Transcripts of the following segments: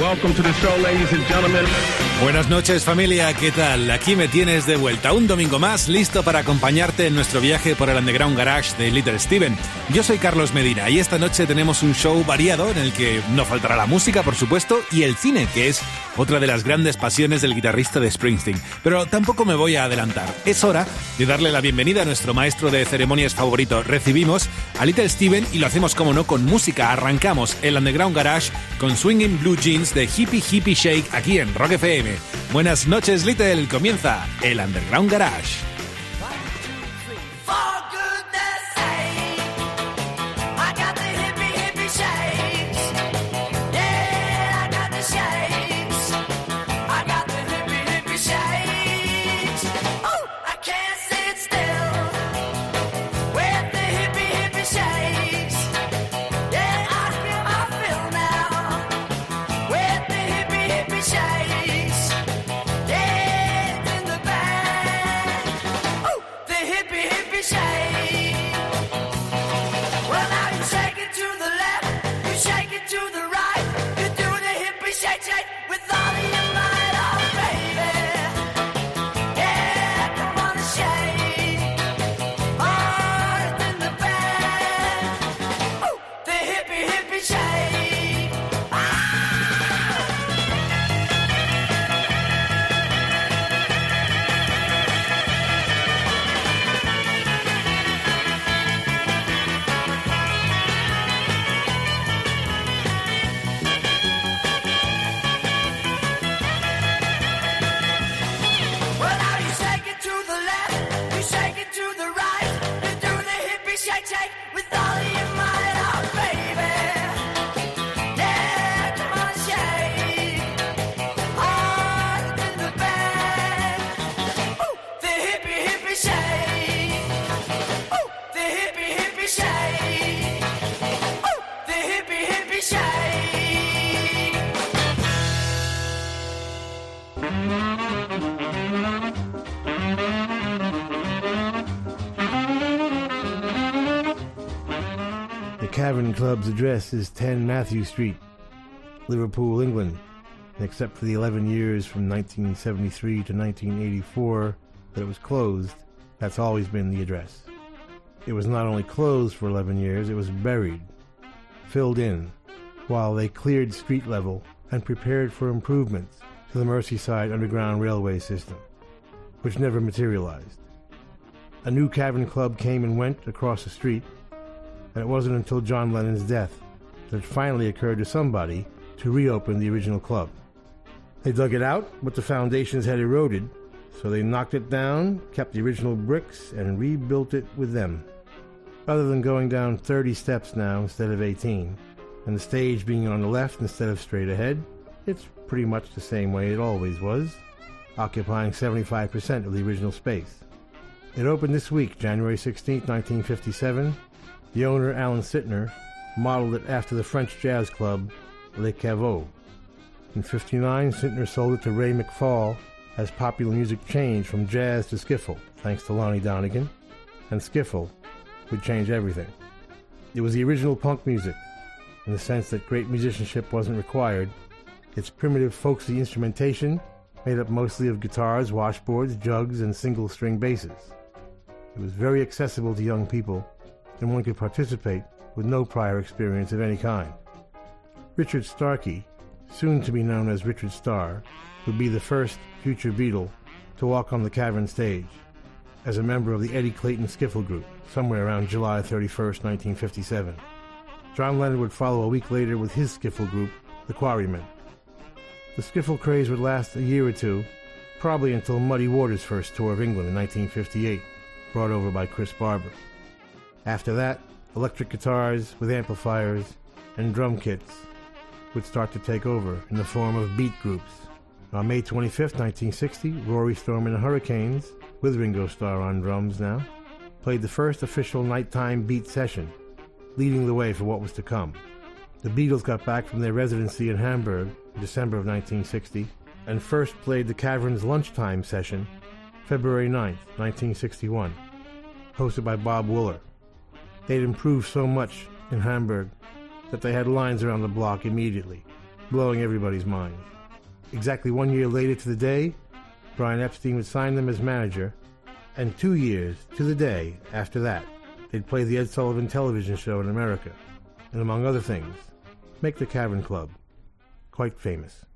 Welcome to the show, ladies and gentlemen. Buenas noches familia, ¿qué tal? Aquí me tienes de vuelta, un domingo más, listo para acompañarte en nuestro viaje por el Underground Garage de Little Steven. Yo soy Carlos Medina y esta noche tenemos un show variado en el que no faltará la música, por supuesto, y el cine, que es otra de las grandes pasiones del guitarrista de Springsteen. Pero tampoco me voy a adelantar, es hora de darle la bienvenida a nuestro maestro de ceremonias favorito. Recibimos a Little Steven y lo hacemos como no con música. Arrancamos el Underground Garage con Swinging Blue Jeans de Hippie Hippie Shake aquí en Rock FM. Buenas noches, Little. Comienza el Underground Garage. Club's address is 10 Mathew Street, Liverpool, England. except for the 11 years from 1973 to 1984 that it was closed, that's always been the address. It was not only closed for 11 years, it was buried, filled in, while they cleared street level and prepared for improvements to the Merseyside Underground Railway system, which never materialized. A new Cavern Club came and went across the street, and it wasn't until John Lennon's death that it finally occurred to somebody to reopen the original club. They dug it out, but the foundations had eroded, so they knocked it down, kept the original bricks, and rebuilt it with them. Other than going down 30 steps now instead of 18, and the stage being on the left instead of straight ahead, it's pretty much the same way it always was, occupying 75% of the original space. It opened this week, January 16, 1957, the owner, Alan Sytner, modeled it after the French jazz club Le Caveau. In 59, Sytner sold it to Ray McFall as popular music changed from jazz to skiffle, thanks to Lonnie Donegan, and skiffle would change everything. It was the original punk music, in the sense that great musicianship wasn't required. Its primitive folksy instrumentation, made up mostly of guitars, washboards, jugs, and single string basses. It was very accessible to young people and one could participate with no prior experience of any kind. Richard Starkey, soon to be known as Richard Starr, would be the first future Beatle to walk on the cavern stage as a member of the Eddie Clayton Skiffle Group, somewhere around July 31, 1957. John Lennon would follow a week later with his skiffle group, the Quarrymen. The skiffle craze would last a year or two, probably until Muddy Waters' first tour of England in 1958, brought over by Chris Barber. After that, electric guitars with amplifiers and drum kits would start to take over in the form of beat groups. On May 25, 1960, Rory Storm and the Hurricanes, with Ringo Starr on drums now, played the first official nighttime beat session, leading the way for what was to come. The Beatles got back from their residency in Hamburg in December of 1960, and first played the Cavern's lunchtime session, February 9, 1961, hosted by Bob Wooler. They'd improved so much in Hamburg that they had lines around the block immediately, blowing everybody's mind. Exactly one year later to the day, Brian Epstein would sign them as manager, and two years to the day after that, they'd play the Ed Sullivan television show in America, and among other things, make the Cavern Club quite famous.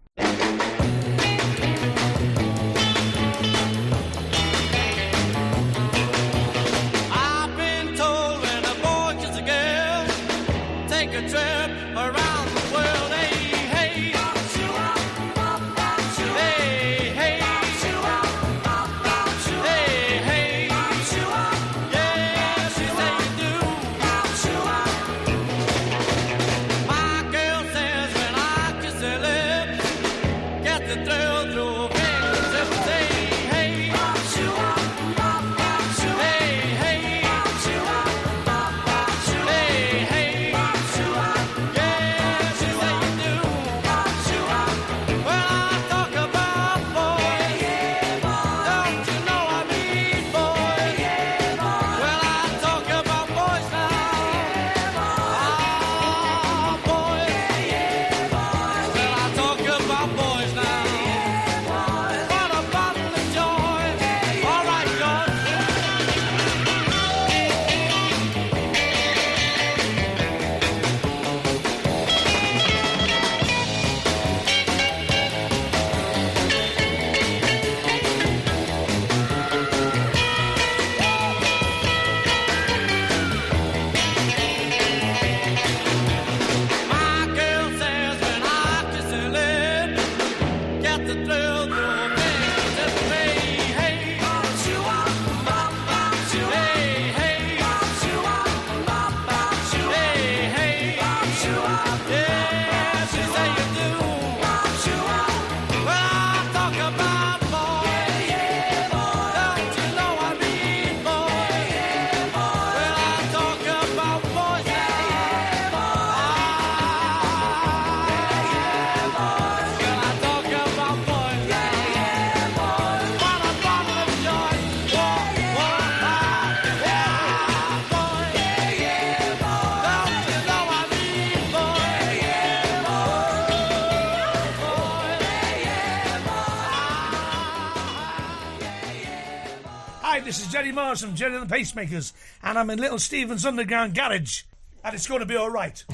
Mars from Gerry and the Pacemakers, and I'm in Little Steven's Underground Garage, and it's going to be all right.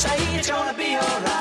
Say it's gonna be alright,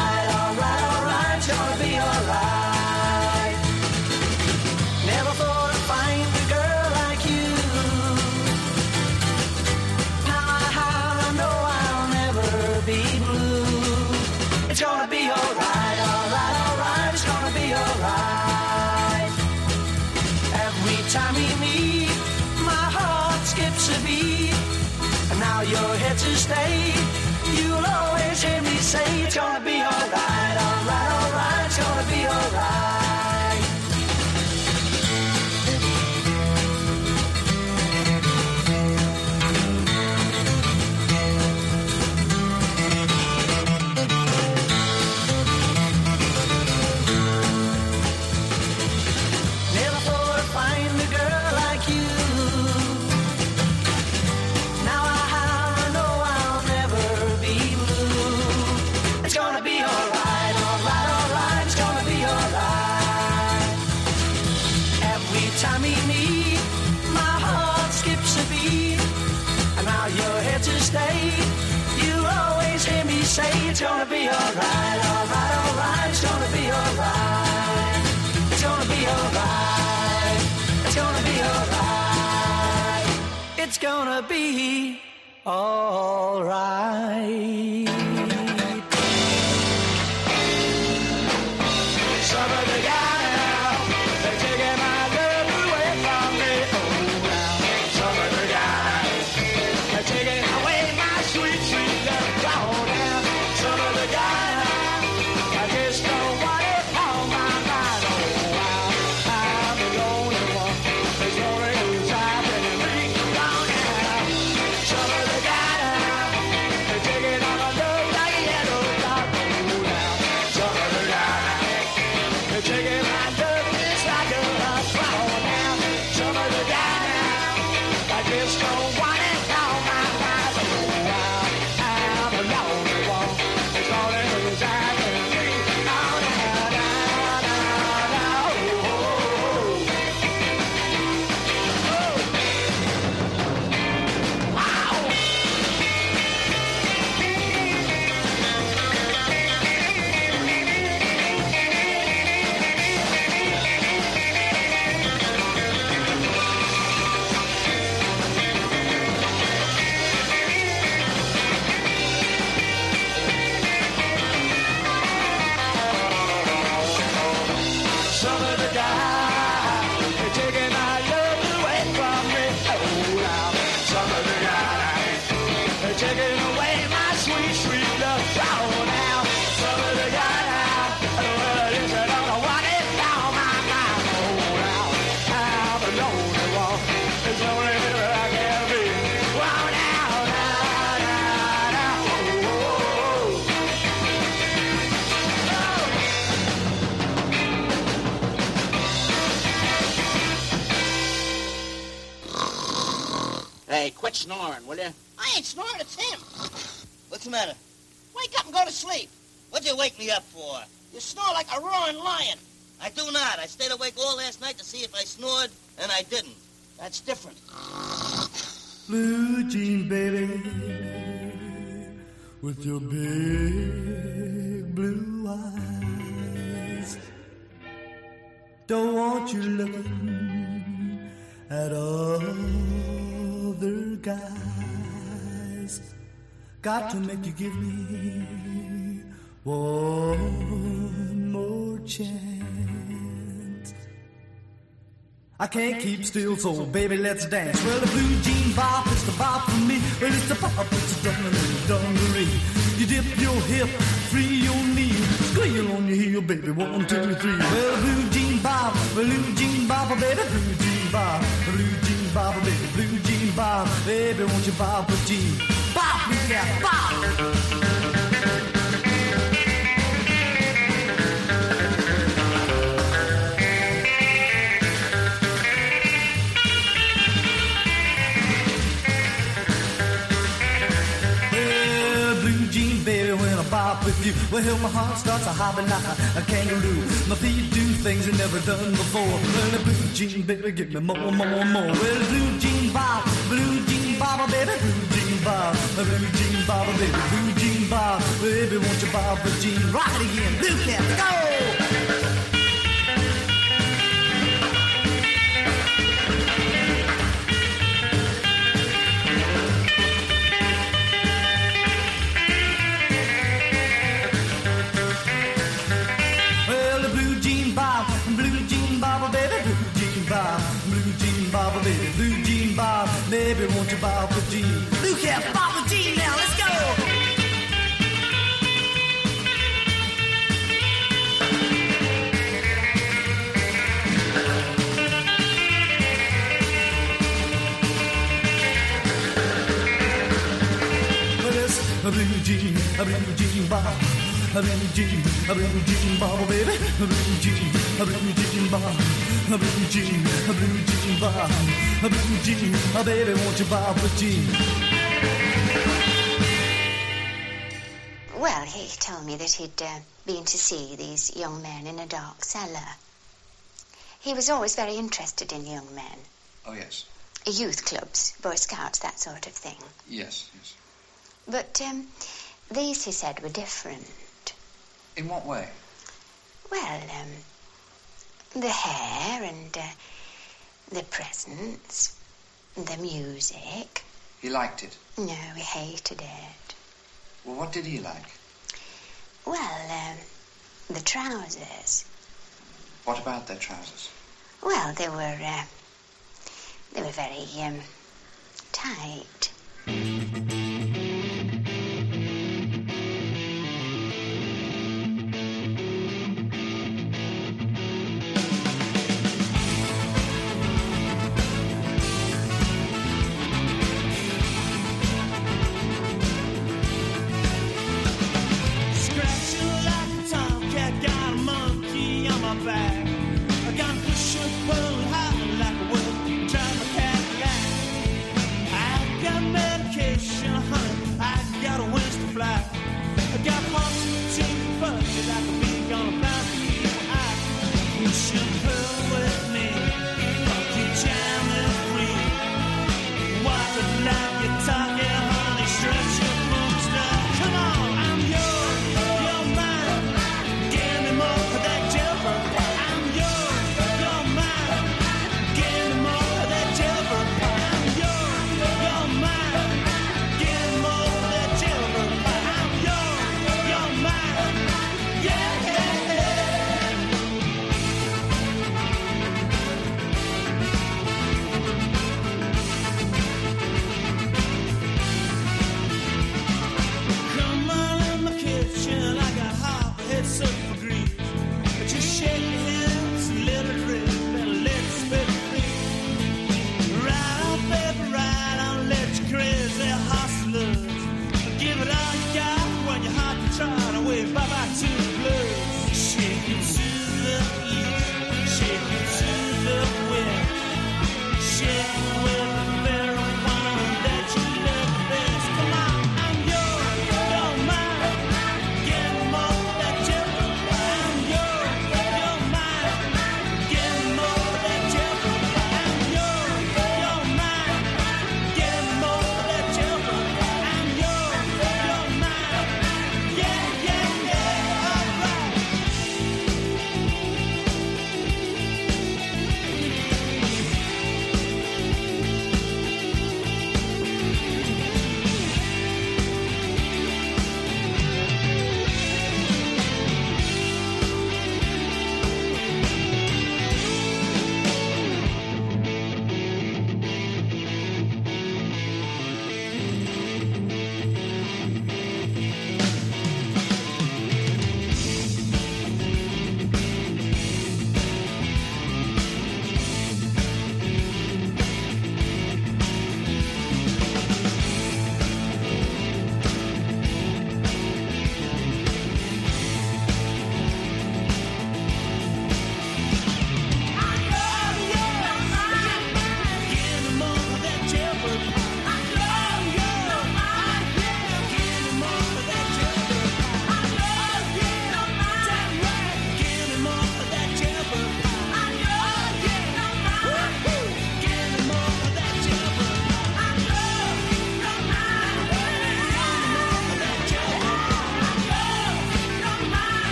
be alright. With your big blue eyes. Don't want you looking at other guys. Got to make you give me one more chance. I can't keep still, so baby, let's dance. Well, the blue jean bop is the bop for me. Well, it's the bop, it's the dungaree, dungaree. Dip your hip, free your knee, squeal on your heel, baby. One, two, three. Well, blue jean bop, blue jean bop, baby, blue jean bop, blue jean bop, baby, blue jean bop, baby, won't you bop a jean? Bop, yeah, bop. Baby, when I bop with you, well, my heart starts a hopping like a, kangaroo. My feet do things I never done before. Well, the blue jean baby, give me more, more, more. Well, blue jean bop, blue jean bop, baby, blue jean bop, blue jean bop, baby, blue jean bop, baby, won't you bop a jean? It again, blue cat, go! Jean? Blue cat, bob the jean now, let's go! A blue jean, a blue jean bob. A blue jean, a blue jean bob, baby. A blue jean, a blue jean bob a blue jean, a blue jean bob, a blue jean, a baby, won't you bob with jean? Well, he told me that he'd uh, been to see these young men in a dark cellar. He was always very interested in young men. Oh, yes. Youth clubs, Boy Scouts, that sort of thing. Yes, yes. But um, these, he said, were different. In what way? Well, um, the hair and uh, the presents the music. He liked it? No, he hated it. Well, what did he like? Well, um, the trousers. What about their trousers? Well, they were uh, they were very um, tight.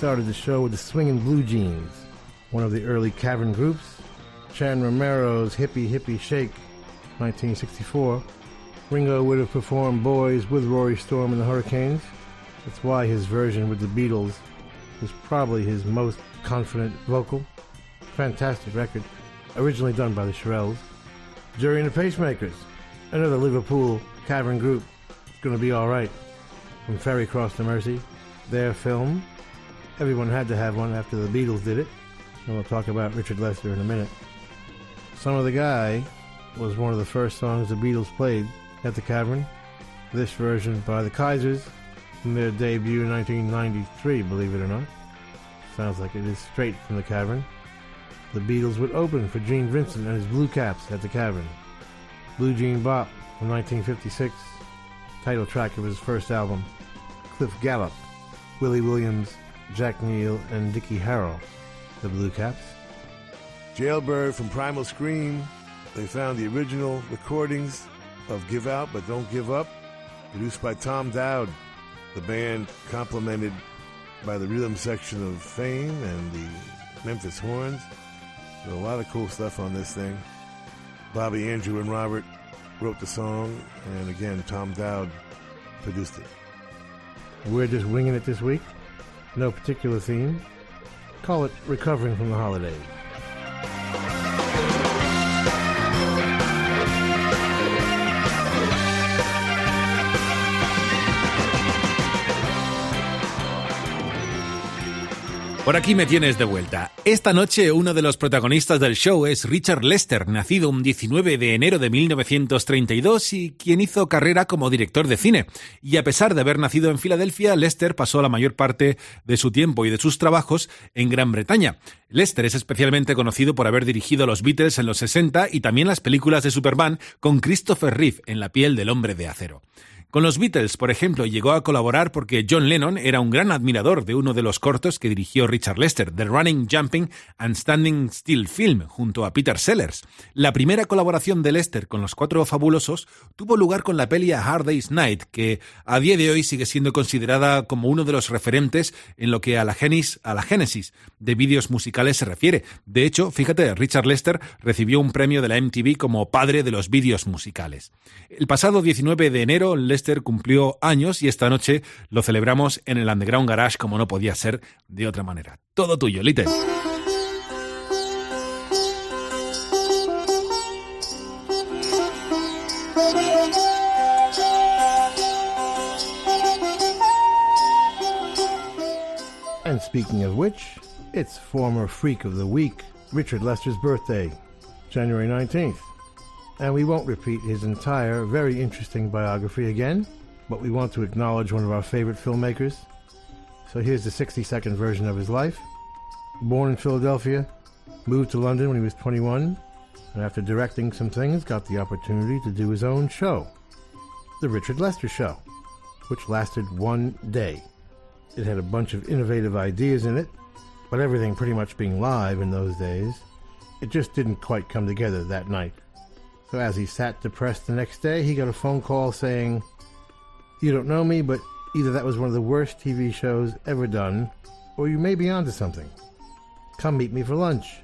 started the show with the Swingin' Blue Jeans, one of the early cavern groups. Chan Romero's Hippie Hippie Shake, 1964. Ringo would have performed Boys with Rory Storm and the Hurricanes. That's why his version with the Beatles is probably his most confident vocal. Fantastic record, originally done by the Shirelles. Gerry and the Pacemakers, another Liverpool cavern group. It's gonna be alright. From Ferry Cross to Mersey, their film, Everyone had to have one after the Beatles did it, and we'll talk about Richard Lester in a minute. Some Other Guy was one of the first songs the Beatles played at the Cavern. This version by the Kaisers from their debut in 1993, believe it or not. Sounds like it is straight from the Cavern. The Beatles would open for Gene Vincent and his Blue Caps at the Cavern. Blue Jean Bop from 1956, title track of his first album. Cliff Gallup, Willie Williams, Jack Neal, and Dickie Harrell, the Blue Caps. Jailbird from Primal Scream. They found the original recordings of Give Out But Don't Give Up, produced by Tom Dowd. The band complemented by the rhythm section of Fame and the Memphis Horns. There's a lot of cool stuff on this thing. Bobby, Andrew, and Robert wrote the song, and again, Tom Dowd produced it. We're just winging it this week. No particular theme. Call it Recovering from the Holidays. Por aquí me tienes de vuelta. Esta noche uno de los protagonistas del show es Richard Lester, nacido un 19 de enero de 1932 y quien hizo carrera como director de cine. Y a pesar de haber nacido en Filadelfia, Lester pasó la mayor parte de su tiempo y de sus trabajos en Gran Bretaña. Lester es especialmente conocido por haber dirigido los Beatles en los 60 y también las películas de Superman con Christopher Reeve en la piel del hombre de acero. Con los Beatles, por ejemplo, llegó a colaborar porque John Lennon era un gran admirador de uno de los cortos que dirigió Richard Lester, The Running, Jumping and Standing Still Film, junto a Peter Sellers. La primera colaboración de Lester con los Cuatro Fabulosos tuvo lugar con la peli Hard Day's Night, que a día de hoy sigue siendo considerada como uno de los referentes en lo que a la, genis, génesis de vídeos musicales se refiere. De hecho, fíjate, Richard Lester recibió un premio de la MTV como padre de los vídeos musicales. El pasado 19 de enero, cumplió años y esta noche lo celebramos en el Underground Garage como no podía ser de otra manera. Todo tuyo, Lite. And speaking of which, it's former Freak of the Week, Richard Lester's birthday, January 19th. And we won't repeat his entire, very interesting biography again, but we want to acknowledge one of our favorite filmmakers. So here's the 60 second version of his life. Born in Philadelphia, moved to London when he was 21, and after directing some things, got the opportunity to do his own show, The Richard Lester Show, which lasted one day. It had a bunch of innovative ideas in it, but everything pretty much being live in those days, it just didn't quite come together that night. So as he sat depressed the next day, he got a phone call saying, You don't know me, but either that was one of the worst TV shows ever done, or you may be onto something. Come meet me for lunch.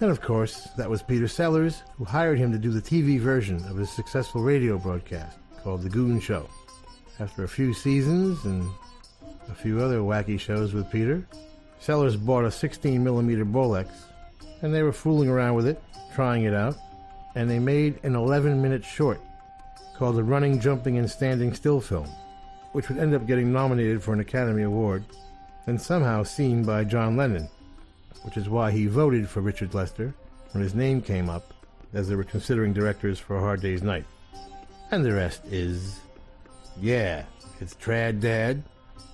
And of course, that was Peter Sellers, who hired him to do the TV version of his successful radio broadcast called The Goon Show. After a few seasons and a few other wacky shows with Peter, Sellers bought a 16 millimeter Bolex, and they were fooling around with it, trying it out, and they made an 11 minute short called The Running, Jumping, and Standing Still film, which would end up getting nominated for an Academy Award and somehow seen by John Lennon, which is why he voted for Richard Lester when his name came up as they were considering directors for A Hard Day's Night. And the rest is, yeah, it's Trad Dad,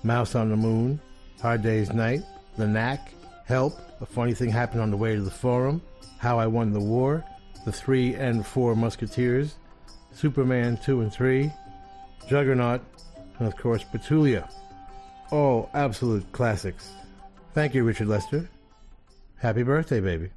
Mouse on the Moon, Hard Day's Night, The Knack, Help, A Funny Thing Happened on the Way to the Forum, How I Won the War, The Three and Four Musketeers, Superman 2 and 3, Juggernaut, and of course Petulia. All absolute classics. Thank you, Richard Lester. Happy birthday, baby.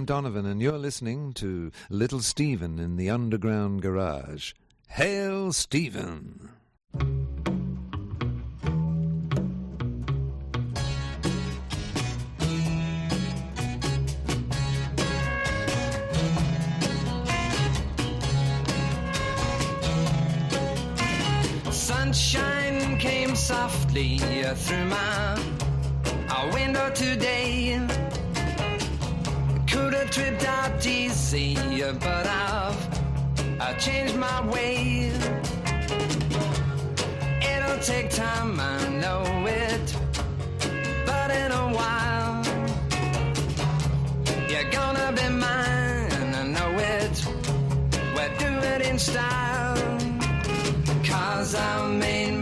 Sam Donovan, and you're listening to Little Steven in the Underground Garage. Hail Steven! Sunshine came softly through my window today could have tripped out easier, but I've I changed my ways. It'll take time, I know it, but in a while you're gonna be mine. I know it. We're do it in style, cause I made.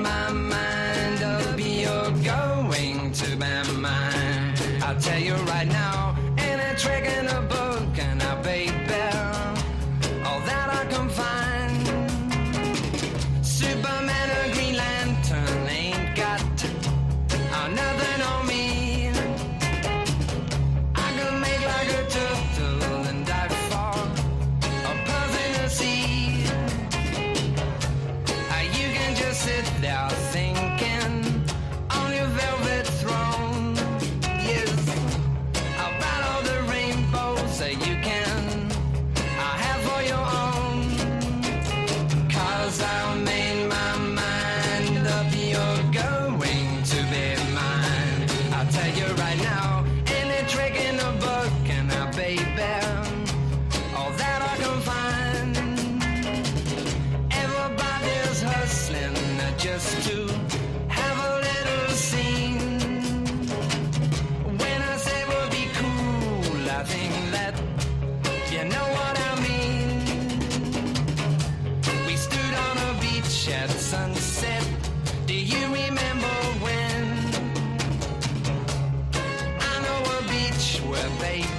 baby.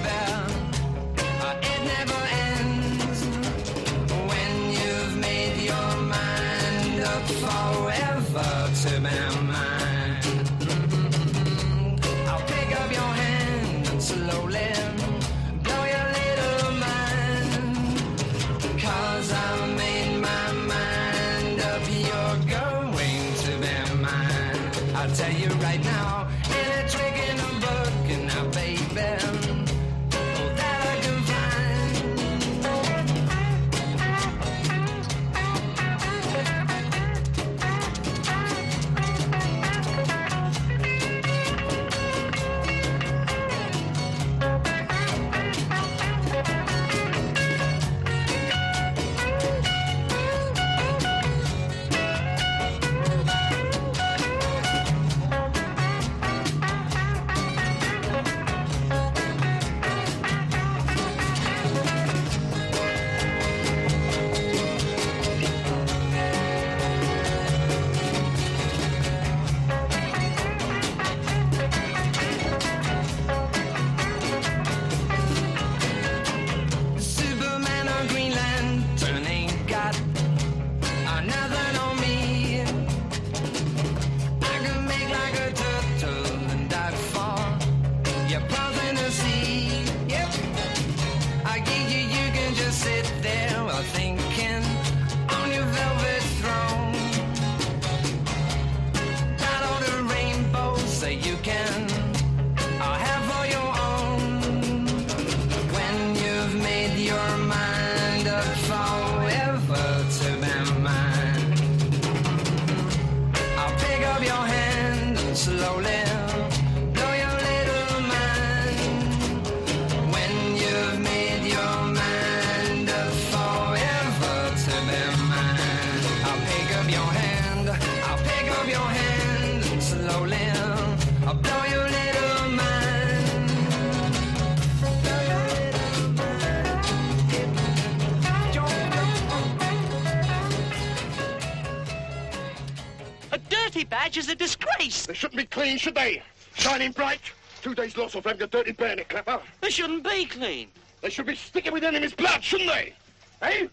Clean, should they? Shining bright. Two days loss of having a dirty bayonet clapper. They shouldn't be clean. They should be sticking with enemy's blood, shouldn't they? Eh?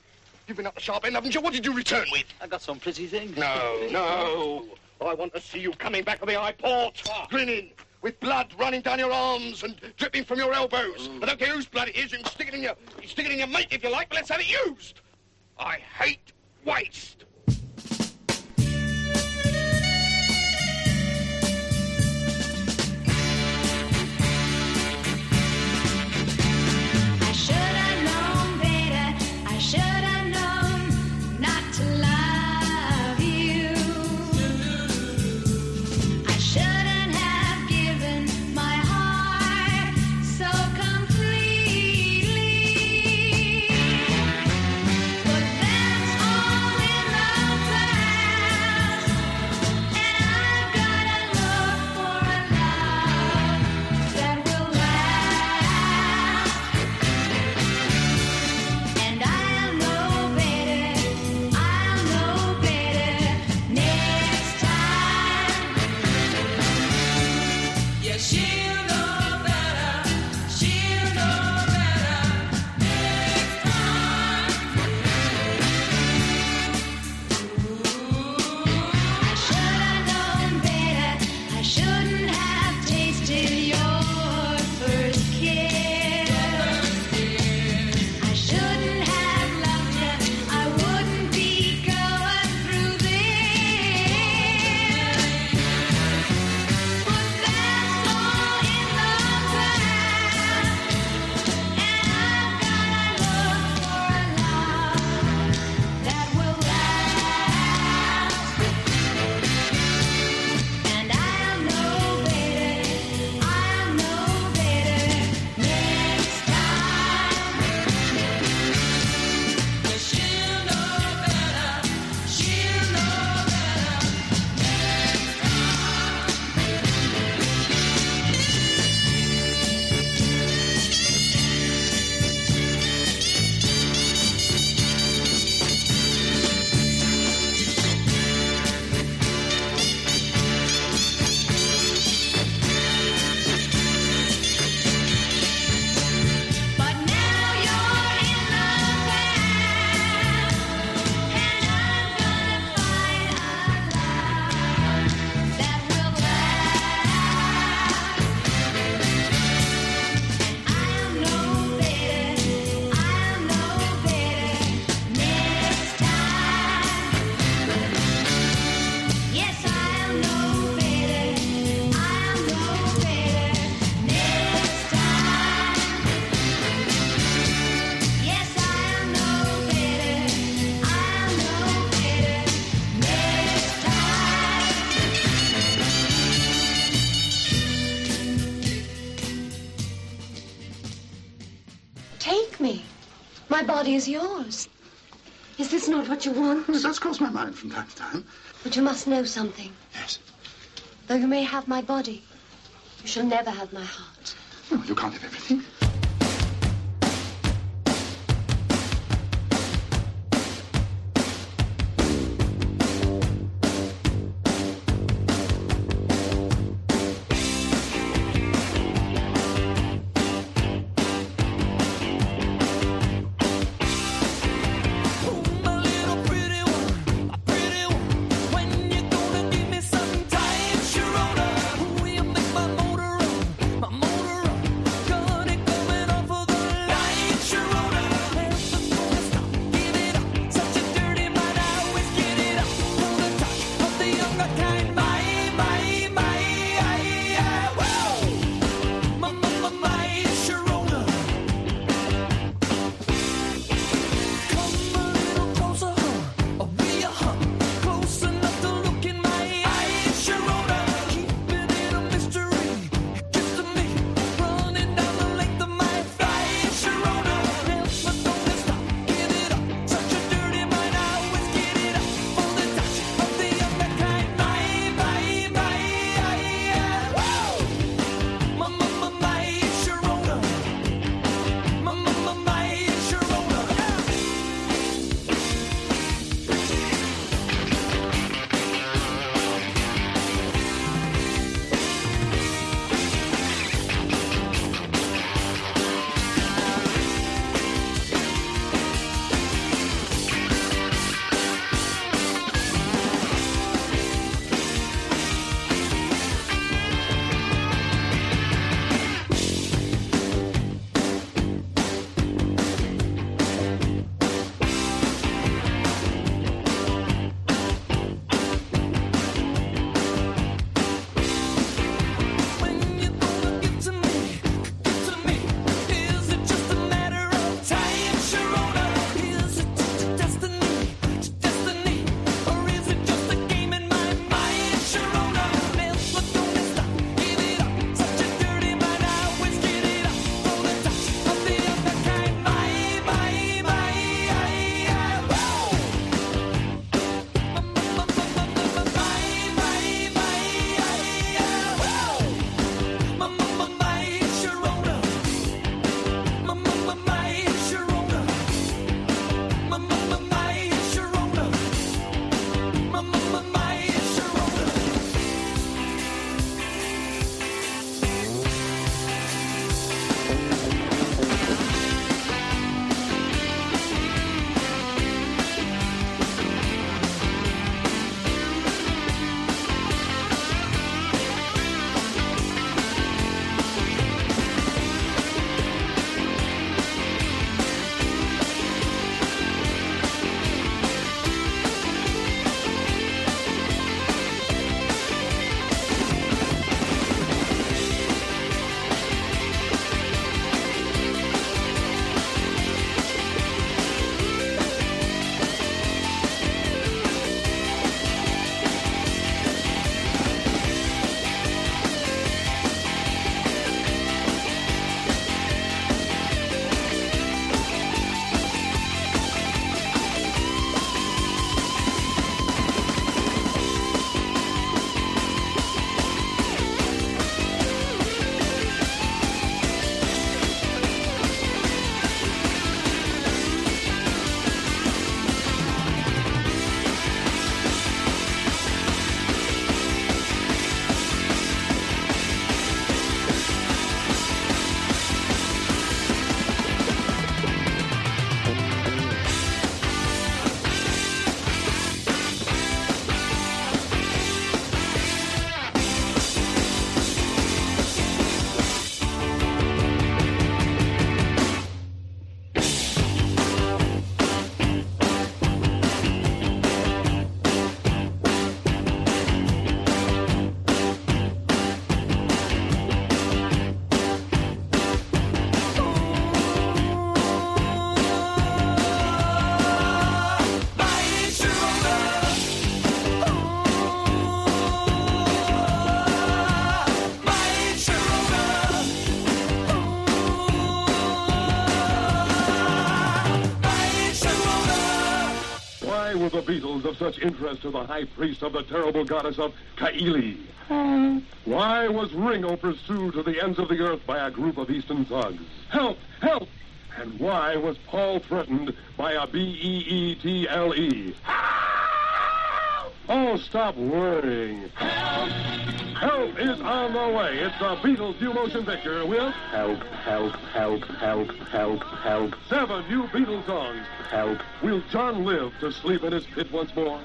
You've been up the sharp end, haven't you? What did you return with? I got some pretty things. No, no. I want to see you coming back from the high port, grinning, with blood running down your arms and dripping from your elbows. I don't care whose blood it is. You can stick it in your, you stick it in your mate if you like, but let's have it used. I hate waste. Body is yours. Is this not what you want? It does cross my mind from time to time. But you must know something. Yes. Though you may have my body, you shall never have my heart. No, you can't have everything. Were the Beatles of such interest to the high priest of the terrible goddess of Kaili? Hmm. Why was Ringo pursued to the ends of the earth by a group of Eastern thugs? Help! Help! And why was Paul threatened by a E B-E-E-T-L-E? Oh, stop worrying. Help! Help is on the way. It's the Beatles new motion picture with Help, Help, Help, Help, Help, Help. Seven new Beatles songs. Help. Will John live to sleep in his pit once more?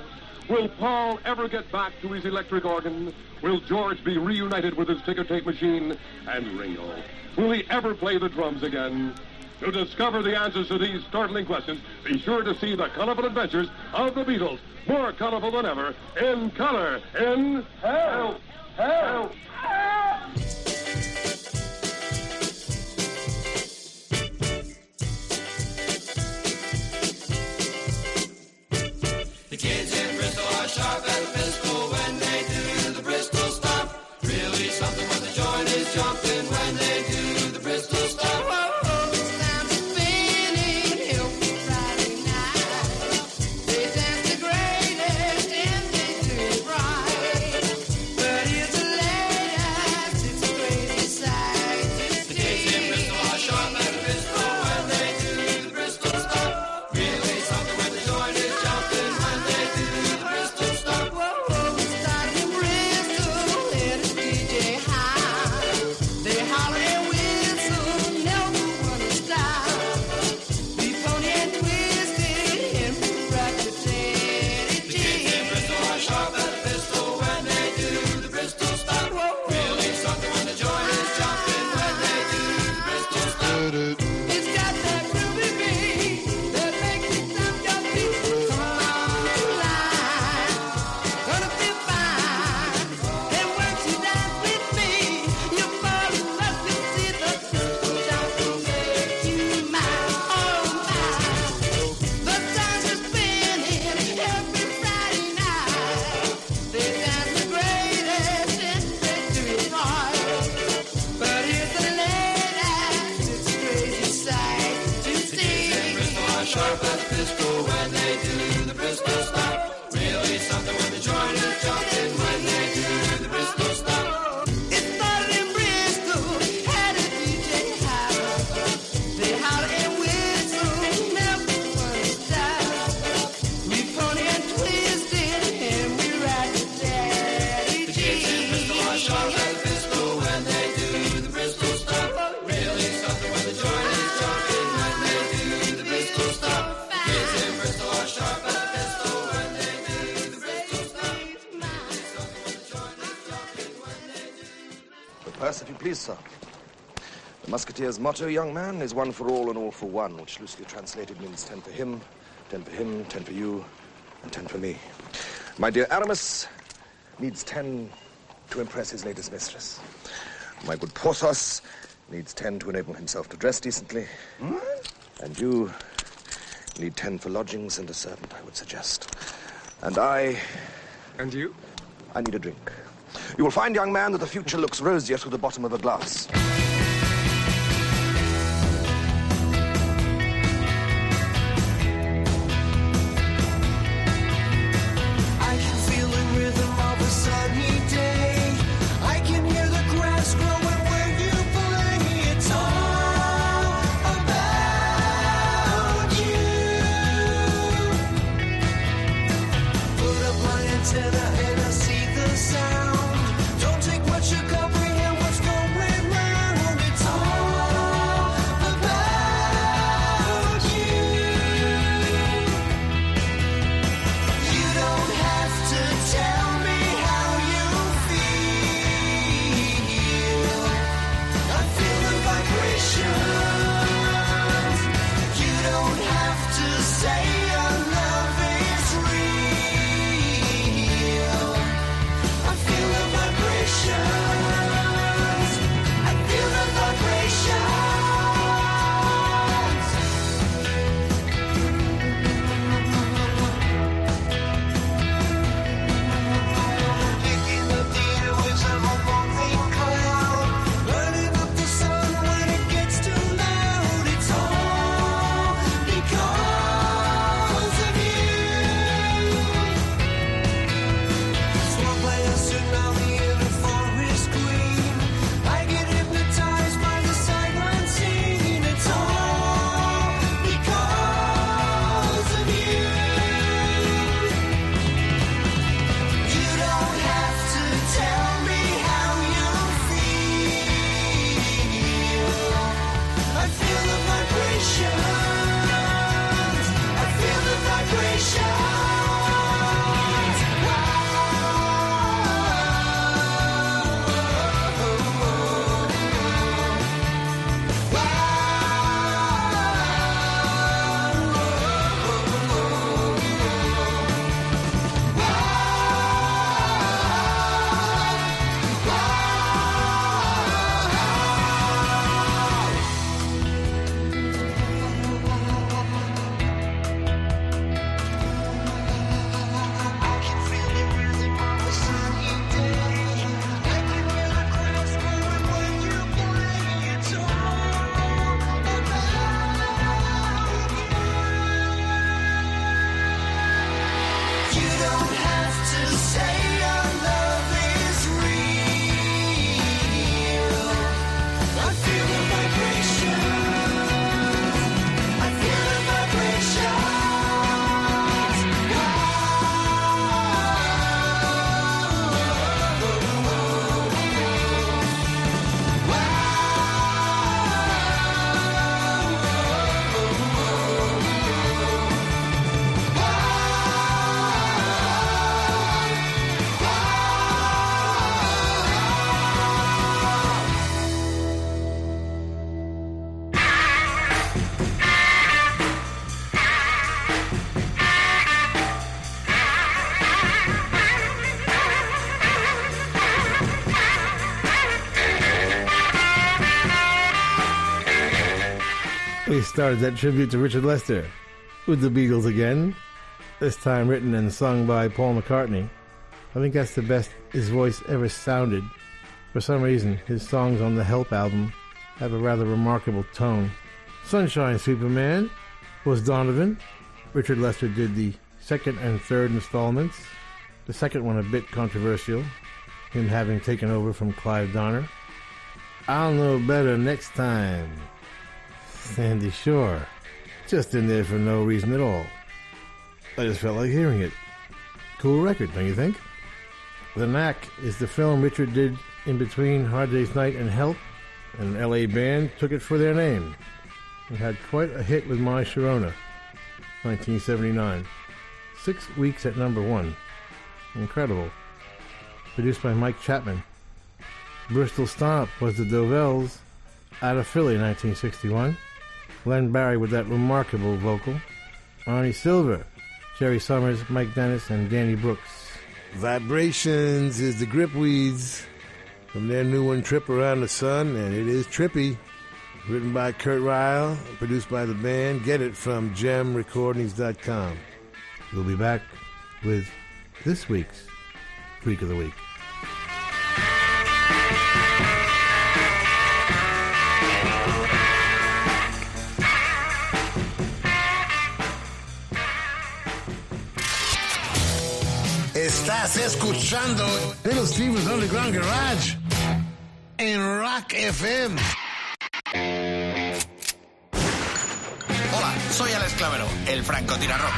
Will Paul ever get back to his electric organ? Will George be reunited with his ticker tape machine? And Ringo? Will he ever play the drums again? To discover the answers to these startling questions, be sure to see the colorful adventures of the Beatles, more colorful than ever, in color, in Help! Help! The Musketeer's motto, young man, is one for all and all for one, which loosely translated means ten for him, ten for him, ten for you, and ten for me. My dear Aramis needs ten to impress his latest mistress. My good Porthos needs ten to enable himself to dress decently. Hmm? And you need ten for lodgings and a servant, I would suggest. And I. And you? I need a drink. You will find, young man, that the future looks rosier through the bottom of a glass. Started that tribute to Richard Lester with the Beatles again, this time written and sung by Paul McCartney. I think that's the best his voice ever sounded. For some reason, his songs on the Help album have a rather remarkable tone. Sunshine Superman was Donovan. Richard Lester did the second and third installments. The second one a bit controversial, him having taken over from Clive Donner. I'll know better next time. Sandy Shore. Just in there for no reason at all. I just felt like hearing it. Cool record, don't you think? The Knack is the film Richard did in between Hard Day's Night and Help, and an LA band took it for their name. It had quite a hit with My Sharona, 1979. Six weeks at number one. Incredible. Produced by Mike Chapman. Bristol Stomp was the Dovells out of Philly, 1961. Len Barry with that remarkable vocal. Arnie Silver, Jerry Summers, Mike Dennis, and Danny Brooks. Vibrations is the Gripweeds from their new one, Trip Around the Sun, and it is trippy. Written by Kurt Reil, produced by the band. Get it from jemrecordings.com. We'll be back with this week's Freak of the Week. Estás escuchando Little Steven's Underground Garage en Rock FM. Hola, soy Alex Clavero, el francotirarrock.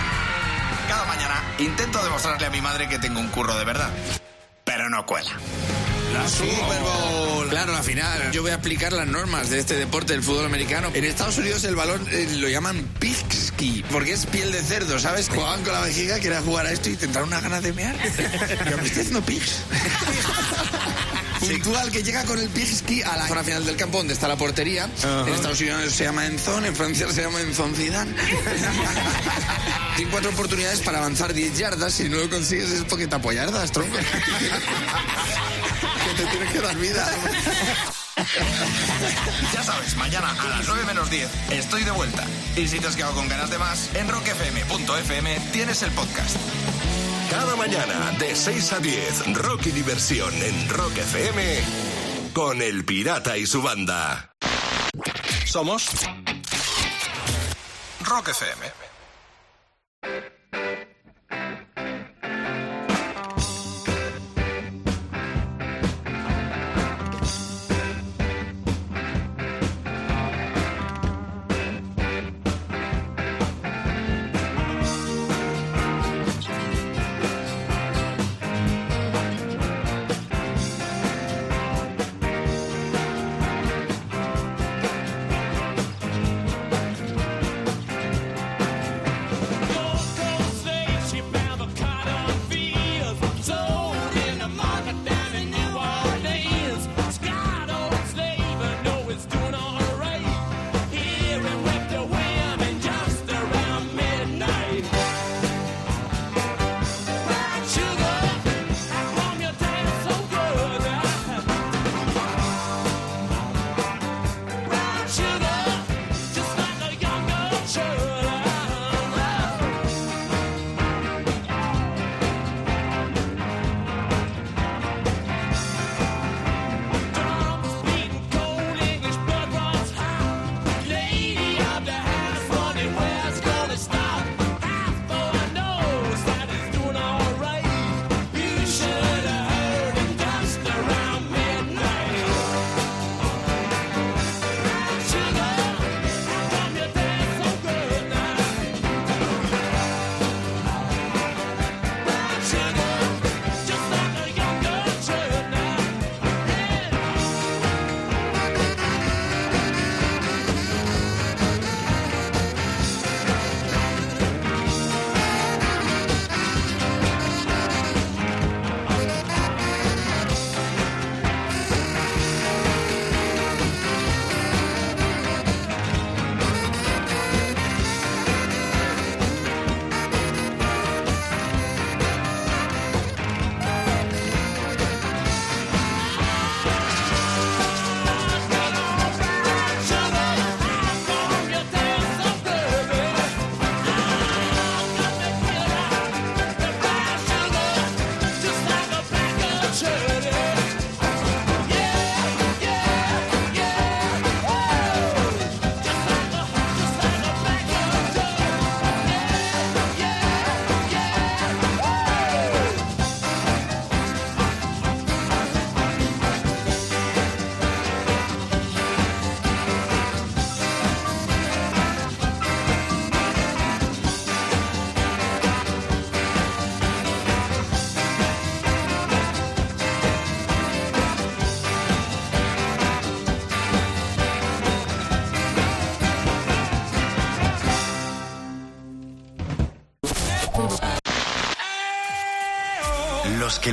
Cada mañana intento demostrarle a mi madre que tengo un curro de verdad, pero no cuela. La Super Bowl. Claro, la final. Yo voy a explicar las normas de este deporte del fútbol americano. En Estados Unidos el balón eh, lo llaman pigsky, porque es piel de cerdo, ¿sabes? Juegan con la vejiga, quieren jugar a esto y tendrán una ganas de mear. Yo me estoy haciendo pigs. Puntual que llega con el pigsky a la zona final del campo donde está la portería. En Estados Unidos se llama enzón, en Francia se llama enzón Zidane. Tienes cuatro oportunidades para avanzar 10 yardas. Si no lo consigues es porque te apoyardas, tronco. te tienes que dar vida. Ya sabes, mañana a las 9 menos 10 estoy de vuelta. Y si te has quedado con ganas de más, en rockfm.fm tienes el podcast. Cada mañana de 6 a 10, rock y diversión en Rock FM con El Pirata y su banda. Somos Rock FM.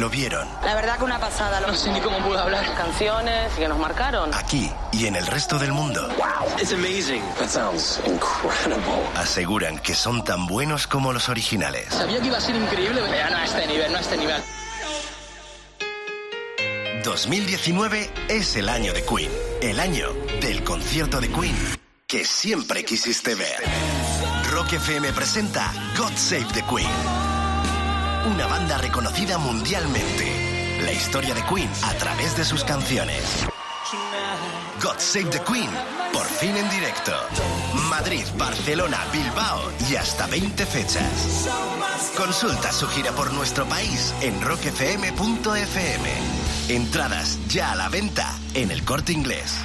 Lo vieron. La verdad que una pasada, no sé ni cómo pude hablar. Canciones que nos marcaron. Aquí y en el resto del mundo. It's amazing. That sounds incredible. Aseguran que son tan buenos como los originales. Sabía que iba a ser increíble, pero no a este nivel, no a este nivel. 2019 es el año de Queen. El año del concierto de Queen que siempre quisiste ver. Rock FM presenta God Save the Queen. Una banda reconocida mundialmente. La historia de Queen a través de sus canciones. God Save the Queen, por fin en directo. Madrid, Barcelona, Bilbao y hasta 20 fechas. Consulta su gira por nuestro país en rockfm.fm. Entradas ya a la venta en el corte inglés.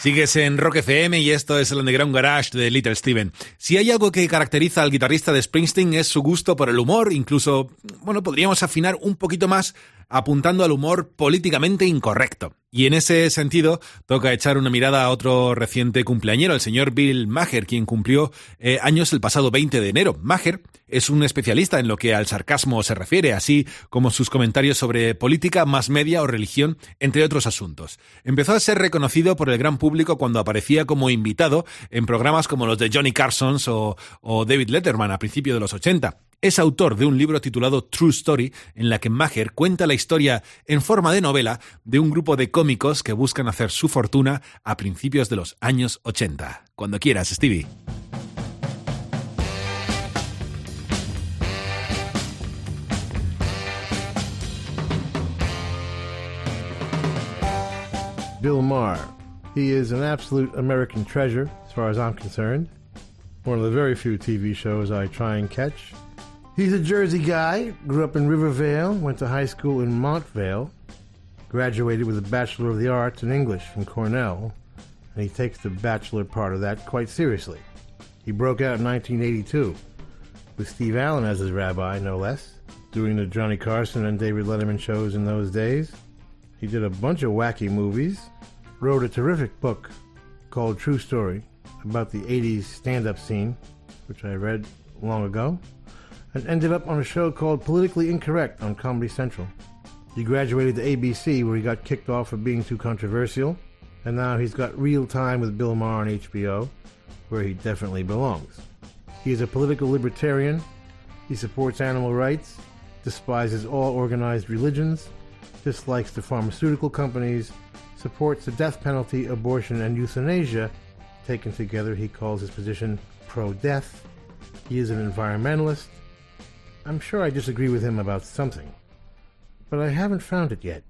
Sigues en Rock FM y esto es el Underground Garage de Little Steven. Si hay algo que caracteriza al guitarrista de Springsteen es su gusto por el humor, incluso, bueno, podríamos afinar un poquito más apuntando al humor políticamente incorrecto. Y en ese sentido, toca echar una mirada a otro reciente cumpleañero, el señor Bill Maher, quien cumplió eh, años el pasado 20 de enero. Maher es un especialista en lo que al sarcasmo se refiere, así como sus comentarios sobre política, más media o religión, entre otros asuntos. Empezó a ser reconocido por el gran público cuando aparecía como invitado en programas como los de Johnny Carson o, o David Letterman a principios de los 80 es autor de un libro titulado True Story, en la que Maher cuenta la historia en forma de novela de un grupo de cómicos que buscan hacer su fortuna a principios de los años 80. Cuando quieras, Stevie. Bill Maher. He is an absolute American treasure, as far as I'm concerned. One of the very few TV shows I try and catch. He's a Jersey guy, grew up in Rivervale, went to high school in Montvale, graduated with a Bachelor of the Arts in English from Cornell, and he takes the bachelor part of that quite seriously. He broke out in 1982 with Steve Allen as his rabbi, no less, doing the Johnny Carson and David Letterman shows in those days. He did a bunch of wacky movies, wrote a terrific book called True Story about the 80s stand up scene, which I read long ago, and ended up on a show called Politically Incorrect on Comedy Central. He graduated to ABC, where he got kicked off for being too controversial, and now he's got Real Time with Bill Maher on HBO, where he definitely belongs. He is a political libertarian. He supports animal rights, despises all organized religions, dislikes the pharmaceutical companies, supports the death penalty, abortion, and euthanasia. Taken together, he calls his position pro death. He is an environmentalist. I'm sure I disagree with him about something, but I haven't found it yet.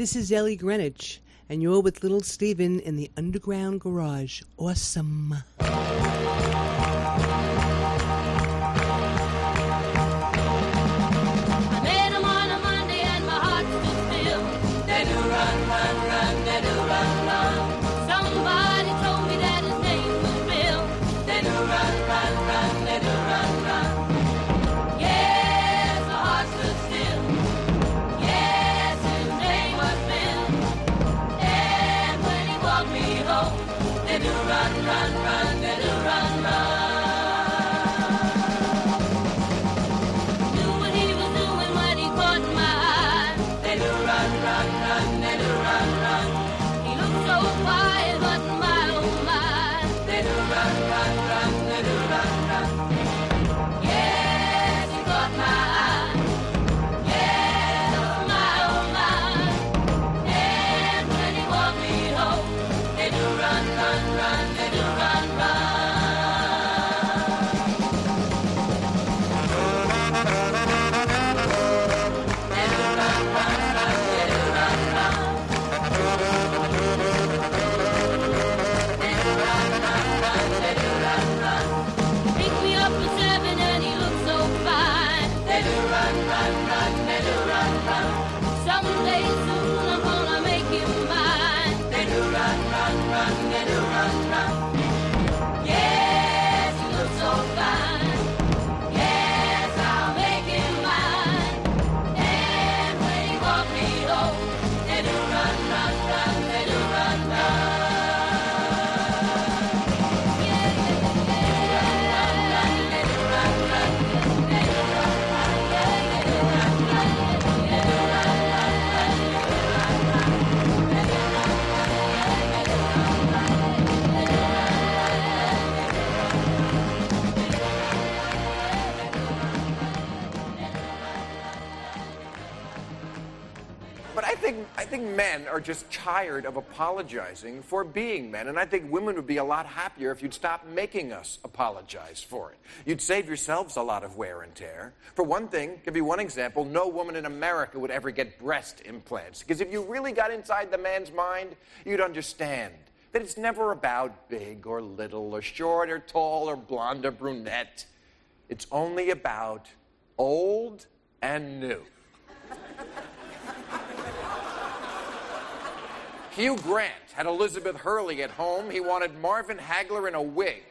This is Ellie Greenwich, and you're with Little Steven in the Underground Garage. Awesome. Someday soon think I think men are just tired of apologizing for being men, and I think women would be a lot happier if you'd stop making us apologize for it. You'd save yourselves a lot of wear and tear. For one thing, give you one example: no woman in America would ever get breast implants, because if you really got inside the man's mind, you'd understand that it's never about big or little, or short or tall, or blonde or brunette. It's only about old and new. Hugh Grant had Elizabeth Hurley at home. He wanted Marvin Hagler in a wig.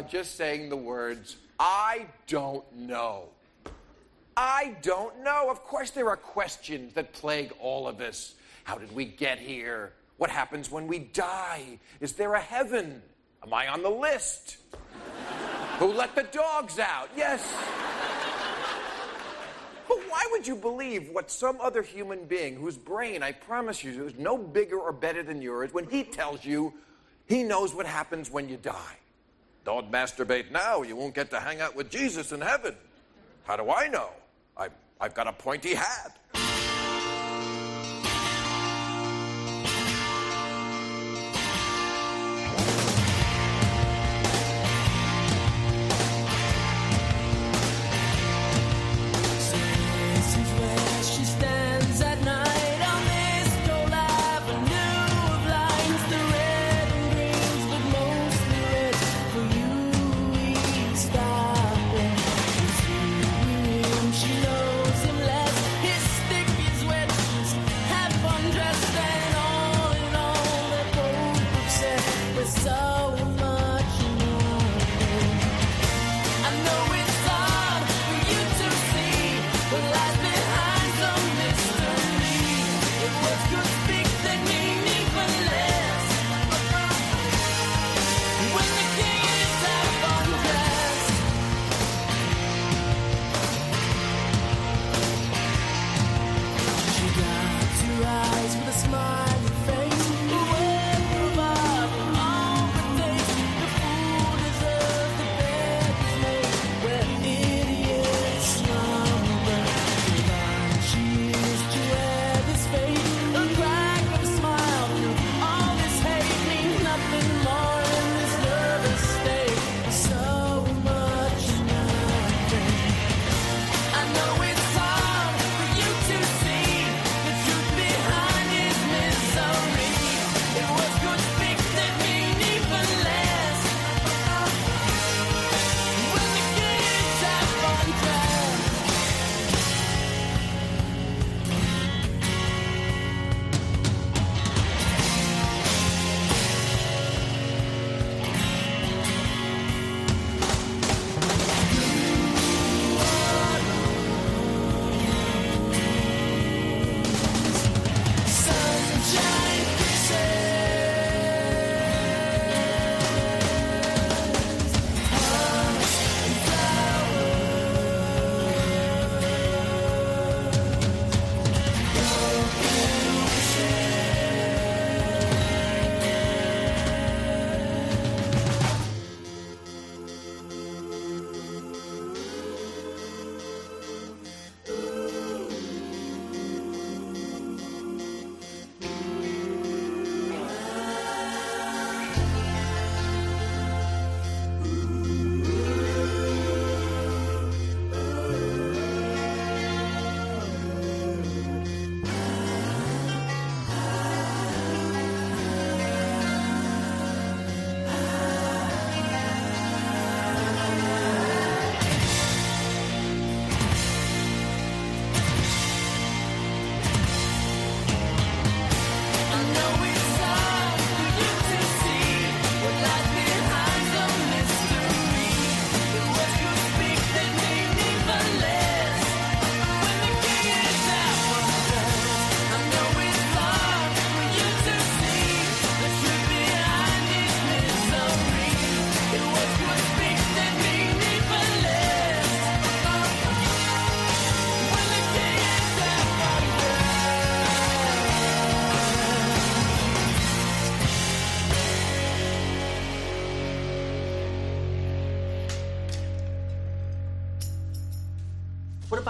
About just saying the words, I don't know. I don't know. Of course, there are questions that plague all of us. How did we get here? What happens when we die? Is there a heaven? Am I on the list? Who let the dogs out? Yes. But why would you believe what some other human being, whose brain, I promise you, is no bigger or better than yours, when he tells you he knows what happens when you die? Don't masturbate now, you won't get to hang out with Jesus in heaven. How do I know? I, I've got a pointy hat.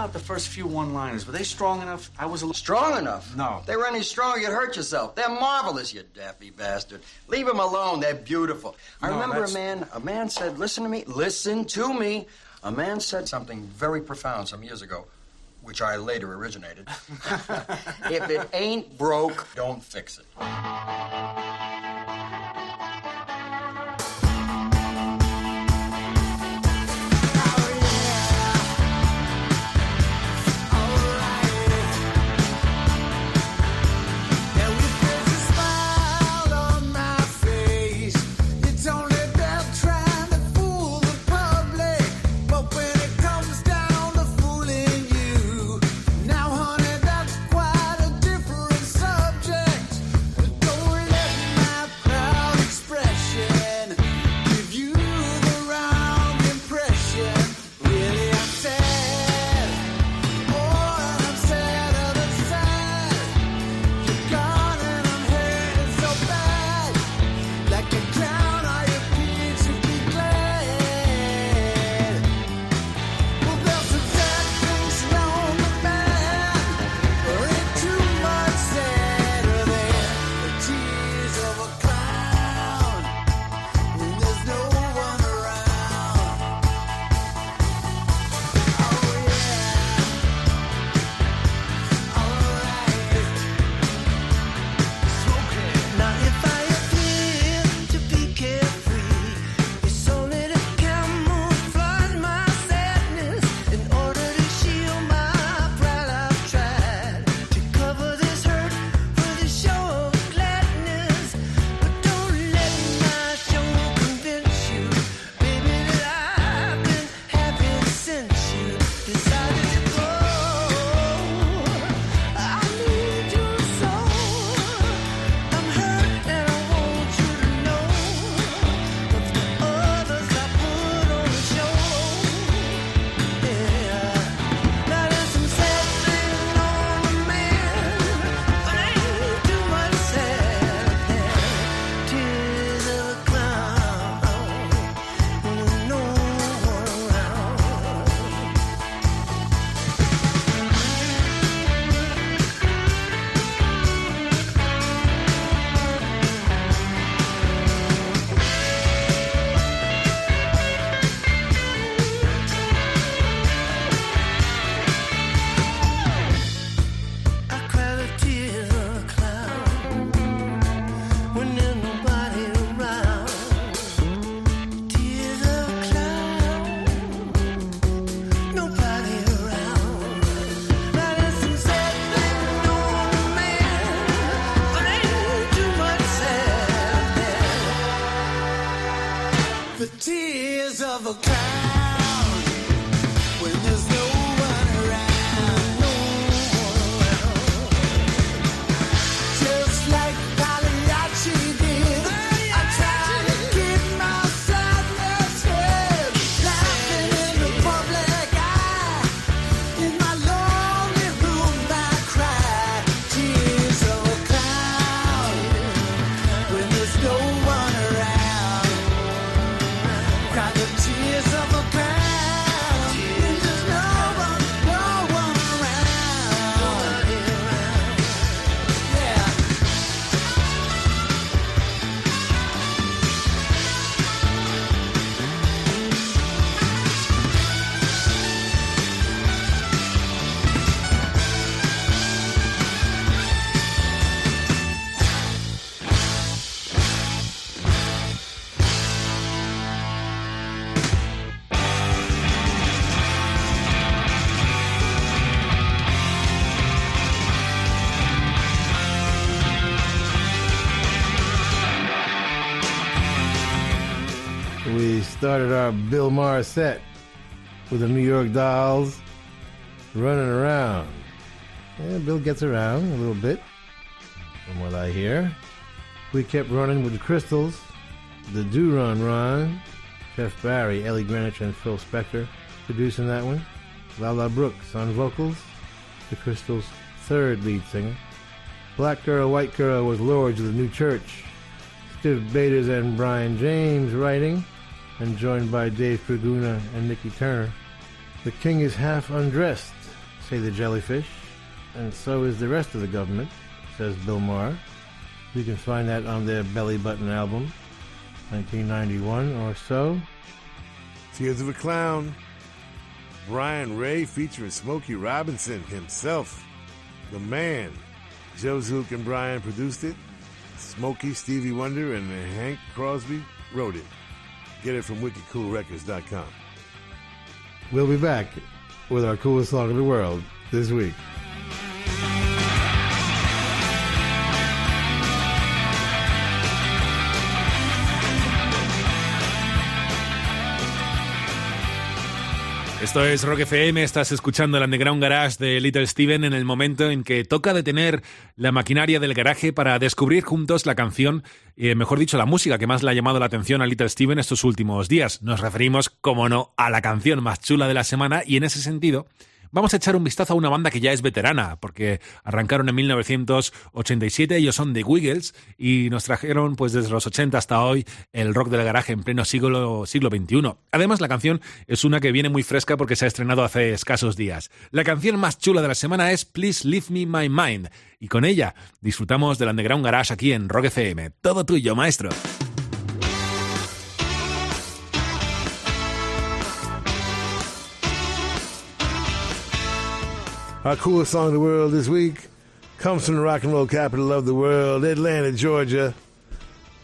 About the first few one-liners? Were they strong enough? I was a little Strong enough? No. If they were any stronger, you'd hurt yourself. They're marvelous, you daffy bastard. Leave them alone. They're beautiful. I No, remember that's- a man. A man said, "Listen to me. Listen to me." A man said something very profound some years ago, which I later originated. if it ain't broke, don't fix it. Set with the New York Dolls running around. Yeah, Bill gets around a little bit, from what I hear. We kept running with the Crystals, the Do Run Run, Jeff Barry, Ellie Greenwich, and Phil Spector producing that one. Lala Brooks on vocals, the Crystals' third lead singer. Black Girl, White Girl was Lords of the New Church. Stiv Bators and Brian James writing, and joined by Dave Tregunna and Nikki Turner. The king is half undressed, say the jellyfish, and so is the rest of the government, says Bill Maher. You can find that on their Belly Button album, 1991 or so. Tears of a Clown. Brian Ray featuring Smokey Robinson himself. The man. Joe Zook and Brian produced it. Smokey, Stevie Wonder, and Hank Cosby wrote it. Get it from WickedCoolRecords.com. We'll be back with our coolest song in the world this week. Esto es Rock FM, estás escuchando el Underground Garage de Little Steven en el momento en que toca detener la maquinaria del garaje para descubrir juntos la canción, eh, mejor dicho, la música que más le ha llamado la atención a Little Steven estos últimos días. Nos referimos, como no, a la canción más chula de la semana y en ese sentido vamos a echar un vistazo a una banda que ya es veterana, porque arrancaron en 1987, ellos son The Wiggles y nos trajeron pues desde los 80 hasta hoy el rock del garaje en pleno siglo, siglo XXI. Además, la canción es una que viene muy fresca porque se ha estrenado hace escasos días. La canción más chula de la semana es Please Leave Me My Mind y con ella disfrutamos del Underground Garage aquí en Rock FM. Todo tuyo, maestro. Our coolest song in the world this week comes from the rock and roll capital of the world, Atlanta, Georgia.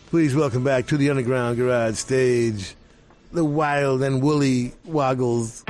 Please welcome back to the Underground Garage stage, the wild and woolly Woggles.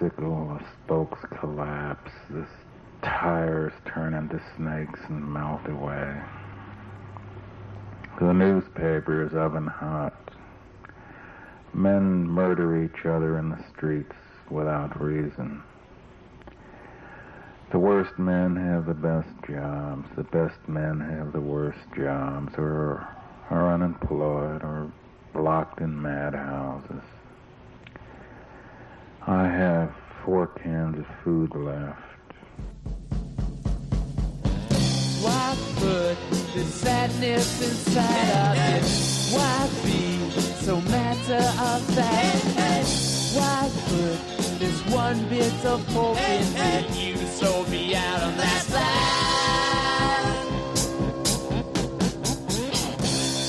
bicycle, the spokes collapse, the tires turn into snakes and melt away. The newspaper is oven hot. Men murder each other in the streets without reason. The worst men have the best jobs. The best men have the worst jobs or are unemployed or blocked in madhouses. I have four cans of food left. Why put the sadness inside of it? Why be so matter of fact? Why put this one bit of hope in it? You sold me out on that side.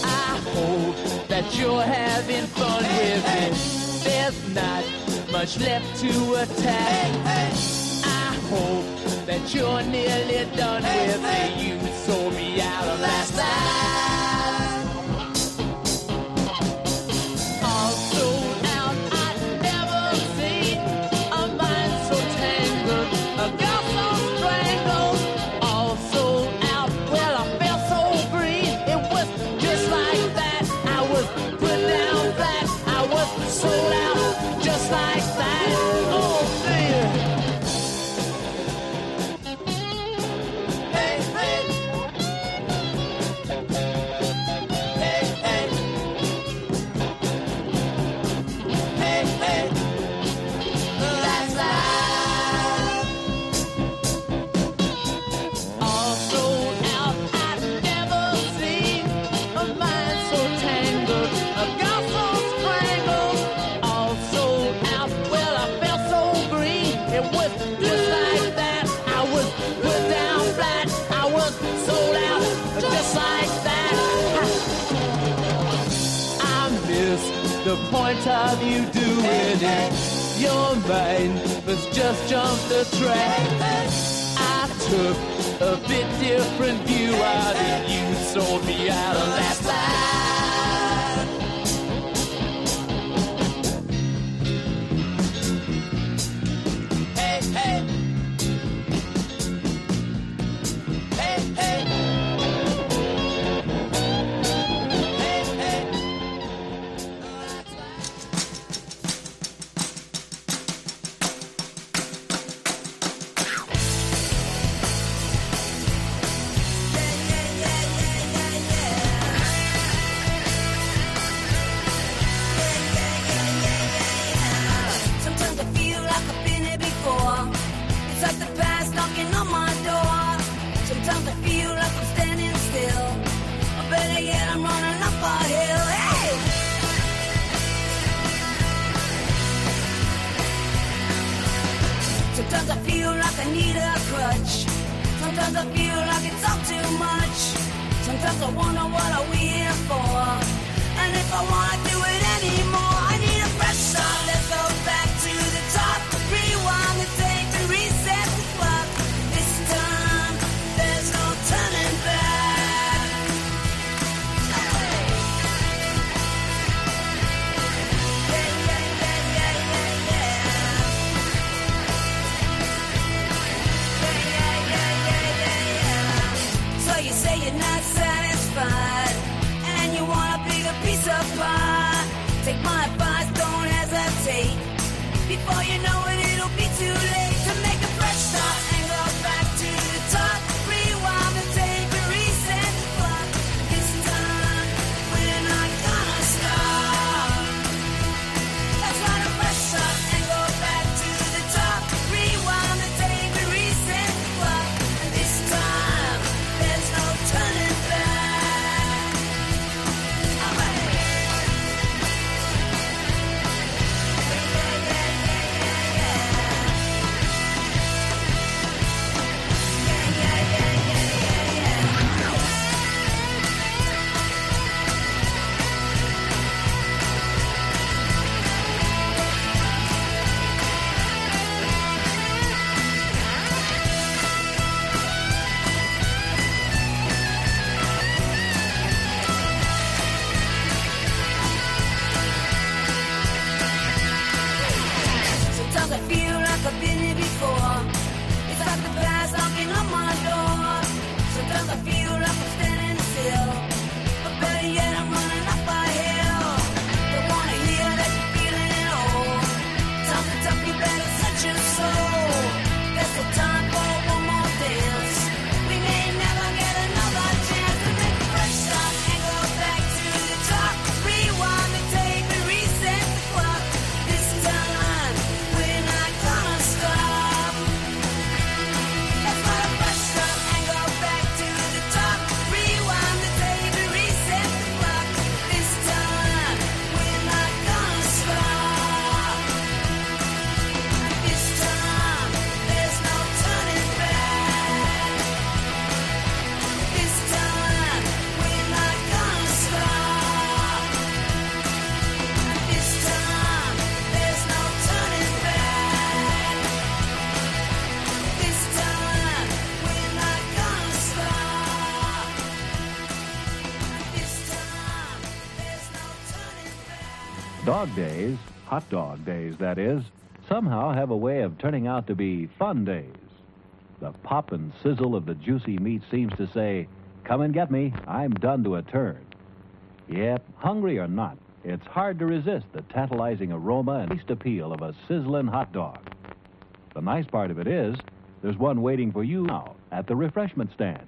I hope that you're having fun with me. There's not much left to attack. Hey, hey. I hope that you're nearly done hey, with me. You sold me out of last night. have you doing it? Your mind Has just jumped the track. I took a bit different view I of you, sold me out of that. Dog days, hot dog days, that is, somehow have a way of turning out to be fun days. The pop and sizzle of the juicy meat seems to say, Come and get me, I'm done to a turn. Yep, hungry or not, it's hard to resist the tantalizing aroma and taste appeal of a sizzling hot dog. The nice part of it is, there's one waiting for you now at the refreshment stand.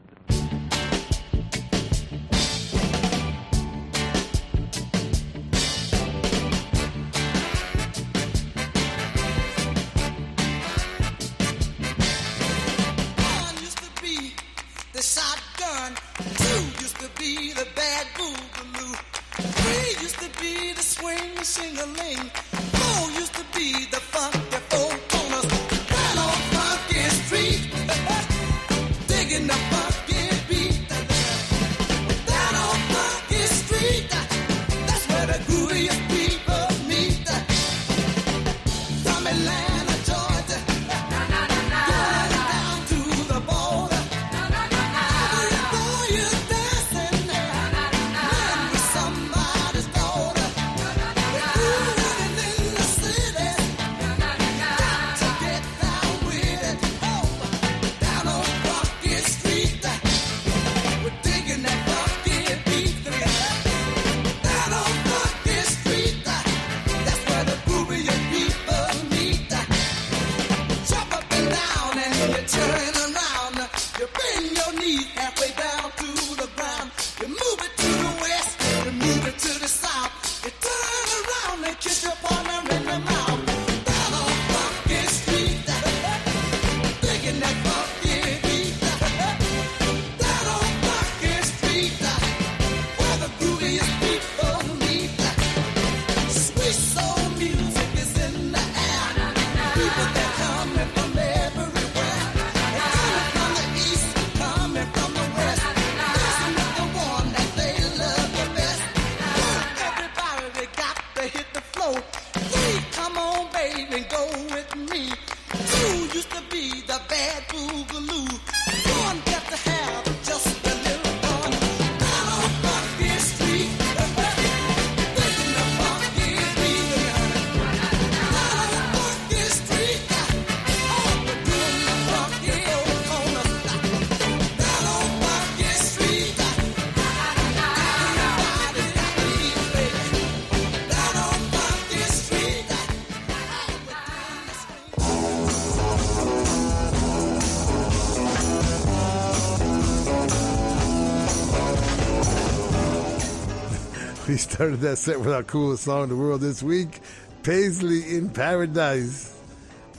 Started that set with our coolest song in the world this week, Paisley in Paradise.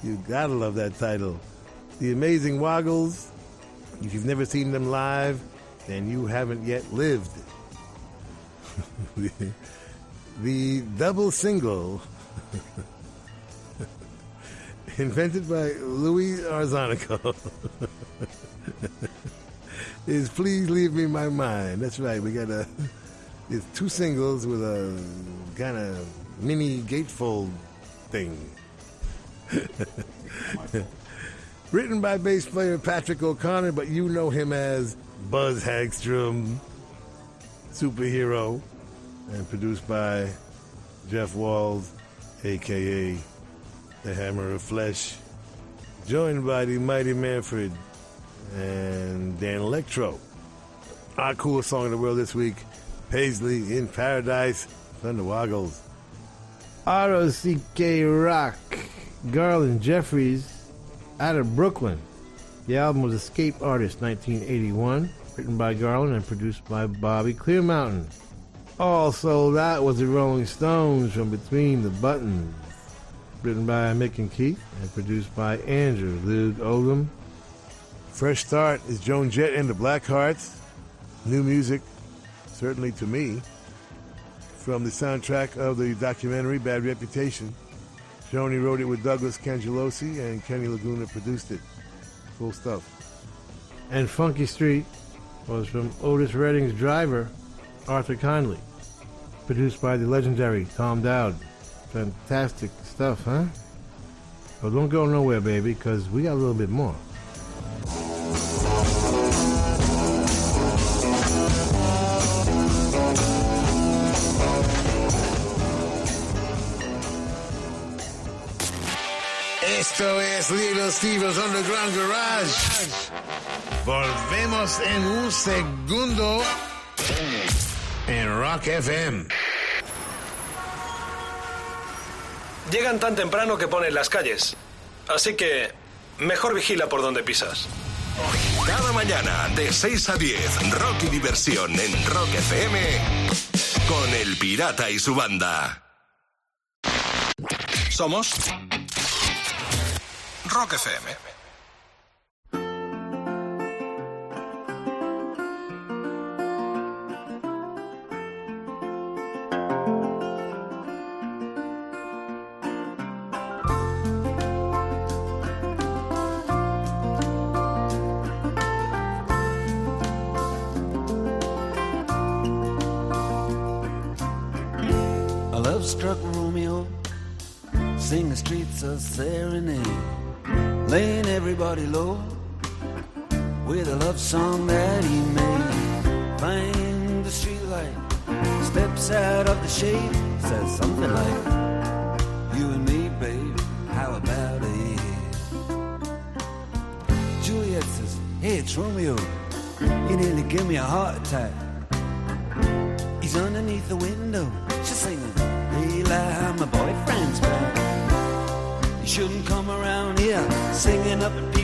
You gotta love that title. The Amazing Woggles. If you've never seen them live, then you haven't yet lived. the, double single, invented by Louis Arzonico, is Please Leave Me My Mind. That's right, we got a. Two singles with a kind of mini gatefold thing. Written by bass player Patrick O'Connor, but you know him as Buzz Hagstrom, superhero, and produced by Jeff Walls, aka the Hammer of Flesh, joined by the Mighty Manfred and Dan Electro. Our coolest song in the world this week, Paisley in Paradise, Thunder Woggles. R.O.C.K. Rock, Garland Jeffreys, out of Brooklyn. The album was Escape Artist 1981, written by Garland and produced by Bobby Clearmountain. Also, that was the Rolling Stones from Between the Buttons, written by Mick and Keith and produced by Andrew Loog Oldham. Fresh Start is Joan Jett and the Blackhearts. New music, certainly to me, from the soundtrack of the documentary Bad Reputation. Joni wrote it with Douglas Cangelosi and Kenny Laguna produced it. Full stuff. And Funky Street was from Otis Redding's driver, Arthur Conley. Produced by the legendary Tom Dowd. Fantastic stuff, huh? Well, don't go nowhere, baby, because we got a little bit more. Esto es Little Steve's Underground Garage. Volvemos en un segundo en Rock FM. Llegan tan temprano que ponen las calles. Así que mejor vigila por donde pisas. Cada mañana de 6 a 10, rock y diversión en Rock FM con El Pirata y su banda. Somos Rock FM. Low with a love song that he made. Find the streetlight, steps out of the shade, says something like, You and me, babe, how about it? Juliet says, Hey, it's Romeo, you nearly give me a heart attack. He's underneath the window. She's singing, Eli, my boyfriend's back. You shouldn't come around here singing up at people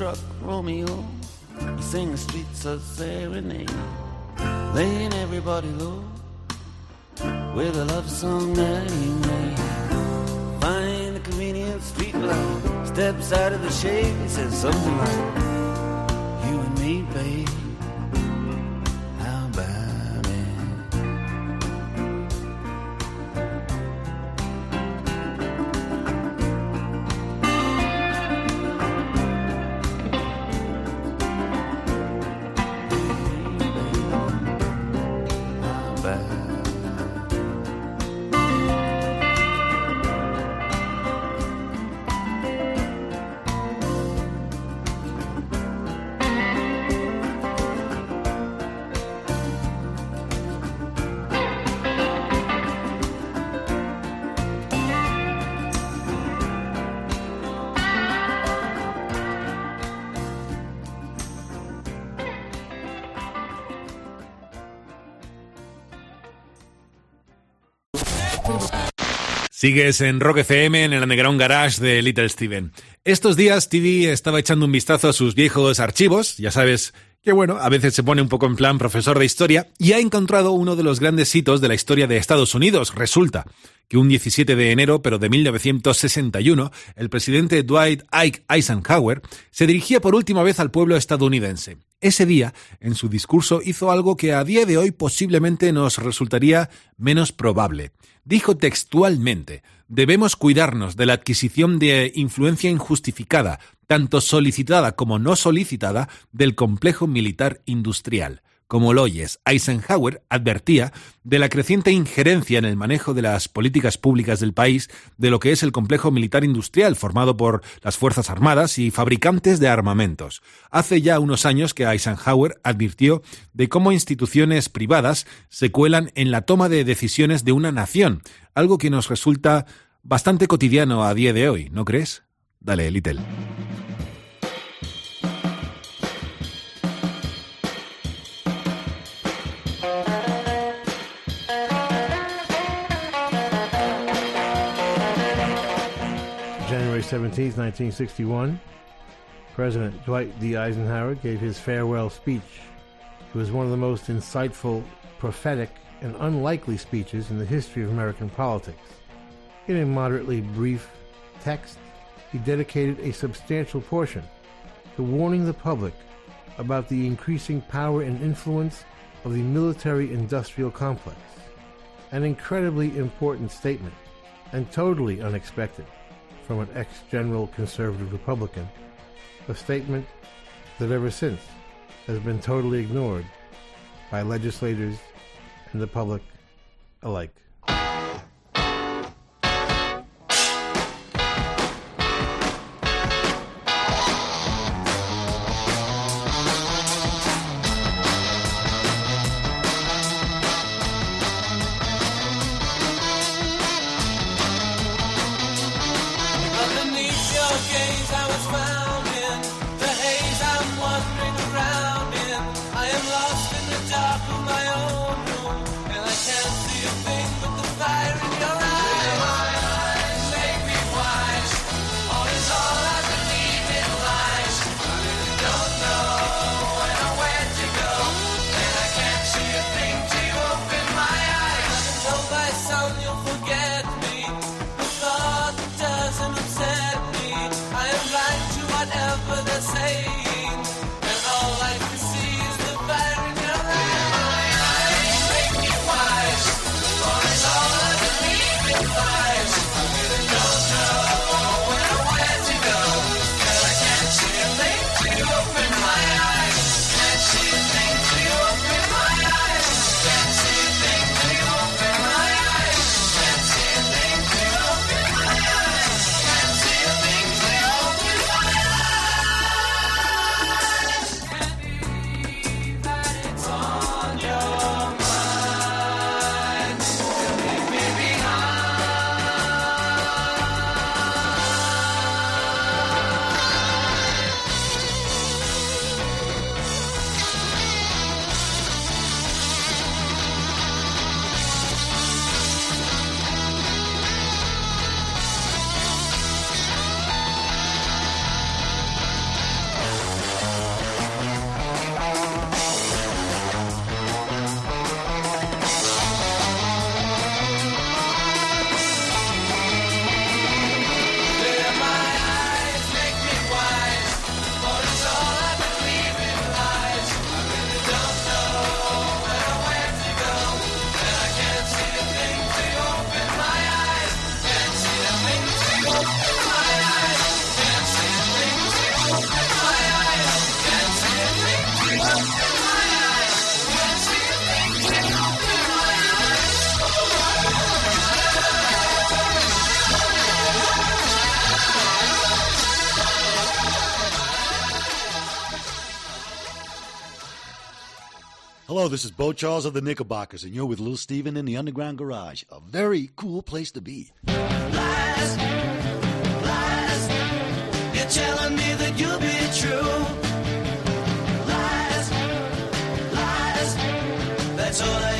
struck Romeo. He sang the streets a serenade, laying everybody low with a love song that he made. Find the convenient street light, steps out of the shade, and says something like, "You and me, babe, Sigues en Rock FM en el Underground Garage de Little Steven. Estos días TV estaba echando un vistazo a sus viejos archivos, ya sabes que bueno, a veces se pone un poco en plan profesor de historia, y ha encontrado uno de los grandes hitos de la historia de Estados Unidos. Resulta que un 17 de enero, pero de 1961, el presidente Dwight Ike Eisenhower se dirigía por última vez al pueblo estadounidense. Ese día, en su discurso, hizo algo que a día de hoy posiblemente nos resultaría menos probable. Dijo textualmente, debemos cuidarnos de la adquisición de influencia injustificada, tanto solicitada como no solicitada, del complejo militar industrial. Como lo oyes, Eisenhower advertía de la creciente injerencia en el manejo de las políticas públicas del país de lo que es el complejo militar industrial formado por las Fuerzas Armadas y fabricantes de armamentos. Hace ya unos años que Eisenhower advirtió de cómo instituciones privadas se cuelan en la toma de decisiones de una nación, algo que nos resulta bastante cotidiano a día de hoy, ¿no crees? Dale, Litel. January 17, 1961, President Dwight D. Eisenhower gave his farewell speech. It was one of the most insightful, prophetic, and unlikely speeches in the history of American politics. In a moderately brief text, he dedicated a substantial portion to warning the public about the increasing power and influence of the military industrial complex. An incredibly important statement, and totally unexpected from an ex general conservative Republican, a statement that ever since has been totally ignored by legislators and the public alike. this is Beau Charles of the Knickerbockers, and you're with Little Steven in the Underground Garage, a very cool place to be. Lies, lies, you're telling me that you'll be true. Lies, lies, that's all I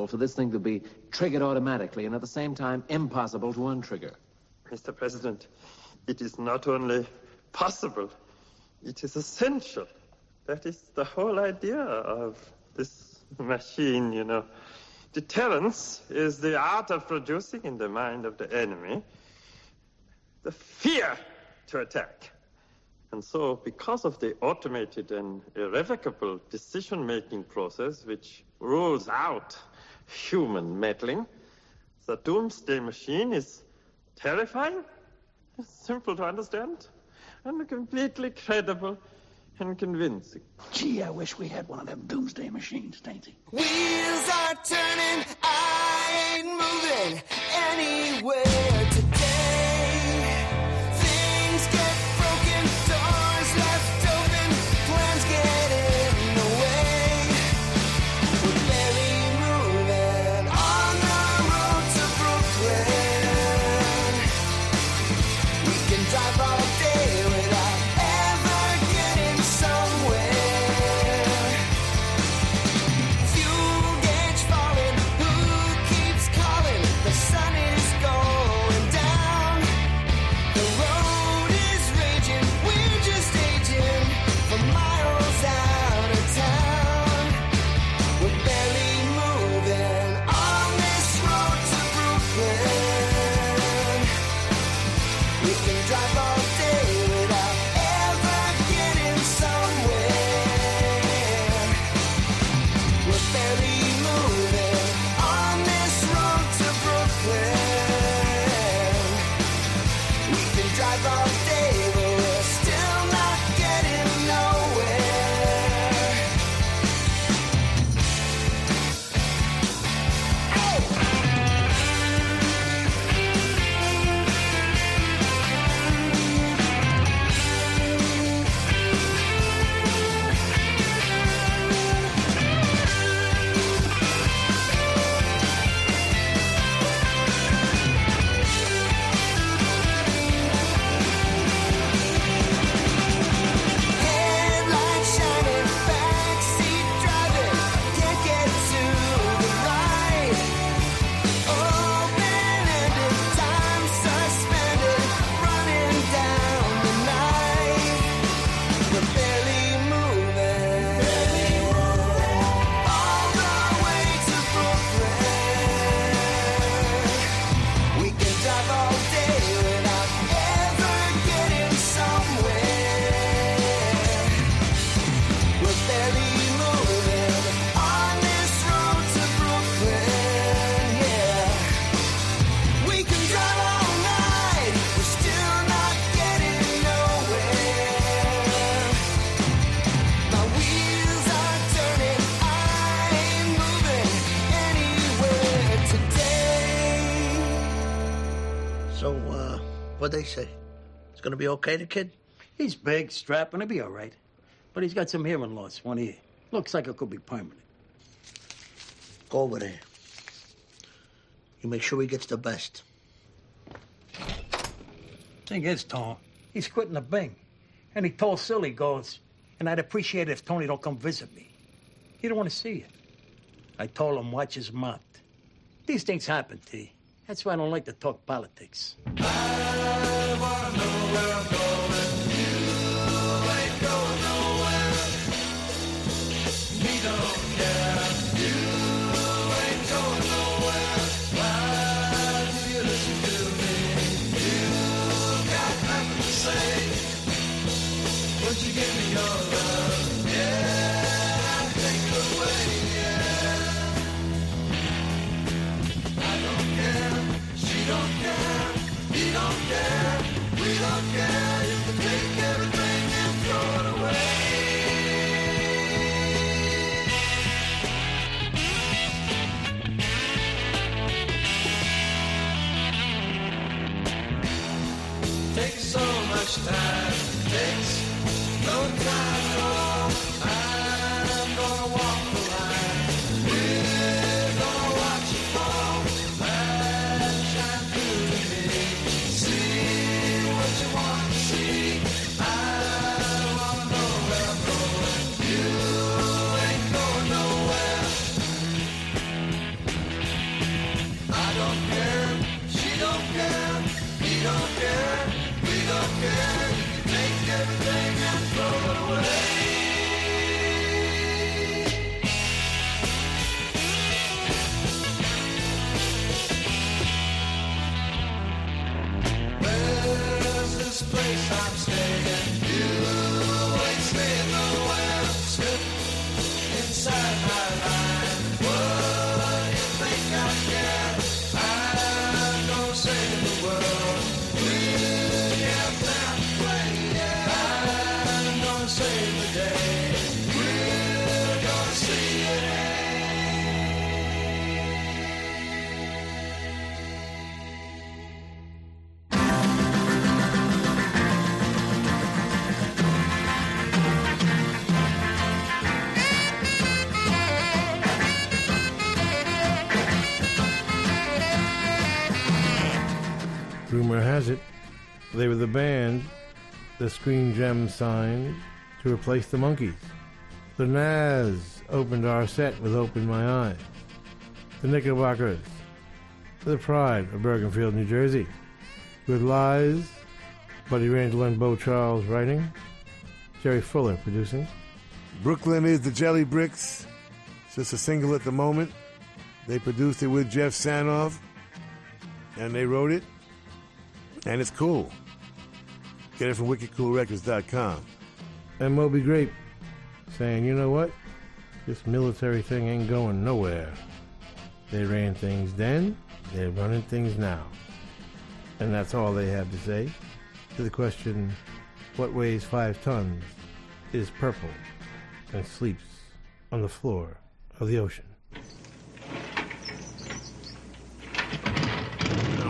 is it possible for this thing to be triggered automatically and at the same time impossible to untrigger? Mr. President, it is not only possible, it is essential. That is the whole idea of this machine, you know. Deterrence is the art of producing in the mind of the enemy the fear to attack. And so, because of the automated and irrevocable decision making process which rules out human meddling, the doomsday machine is terrifying, simple to understand, and completely credible and convincing. Gee, I wish we had one of them doomsday machines, Tainty. Wheels are turning, I ain't moving anywhere today. What'd they say? It's gonna be okay, the kid? He's big, strapping, he'll be all right. But he's got some hearing loss, one ear. Looks like it could be permanent. Go over there. You make sure he gets the best. Thing is, Tom, he's quitting the Bing. And he told Silly, goes, and I'd appreciate it if Tony don't come visit me. He don't want to see you. I told him watch his mouth. These things happen, T. That's why I don't like to talk politics. first time. They were the band the Screen Gems signed to replace the Monkees. The Nazz opened our set with Open My Eyes. The Knickerbockers, the Pride of Bergenfield, New Jersey, with Lies, Buddy Randell and Beau Charles writing, Jerry Fuller producing. Brooklyn is the Jelly Bricks. It's just a single at the moment. They produced it with Jeff Sanoff, and they wrote it, and it's cool. Get it from wickedcoolrecords.com. And Moby Grape saying, you know what? This military thing ain't going nowhere. They ran things then, they're running things now. And that's all they have to say to the question, what weighs five tons, is purple, and sleeps on the floor of the ocean. Now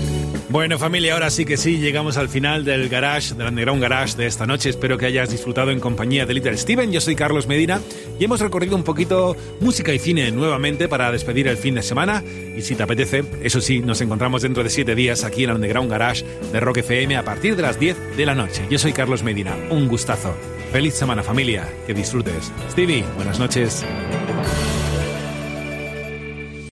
Bueno familia, ahora sí que sí, llegamos al final del garage, del underground garage de esta noche. Espero que hayas disfrutado en compañía de Little Steven. Yo soy Carlos Medina y hemos recorrido un poquito música y cine nuevamente para despedir el fin de semana. Y si te apetece, eso sí, nos encontramos dentro de siete días aquí en el underground garage de Rock FM a partir de las 10 de la noche. Yo soy Carlos Medina, un gustazo. Feliz semana familia, que disfrutes. Stevie, buenas noches.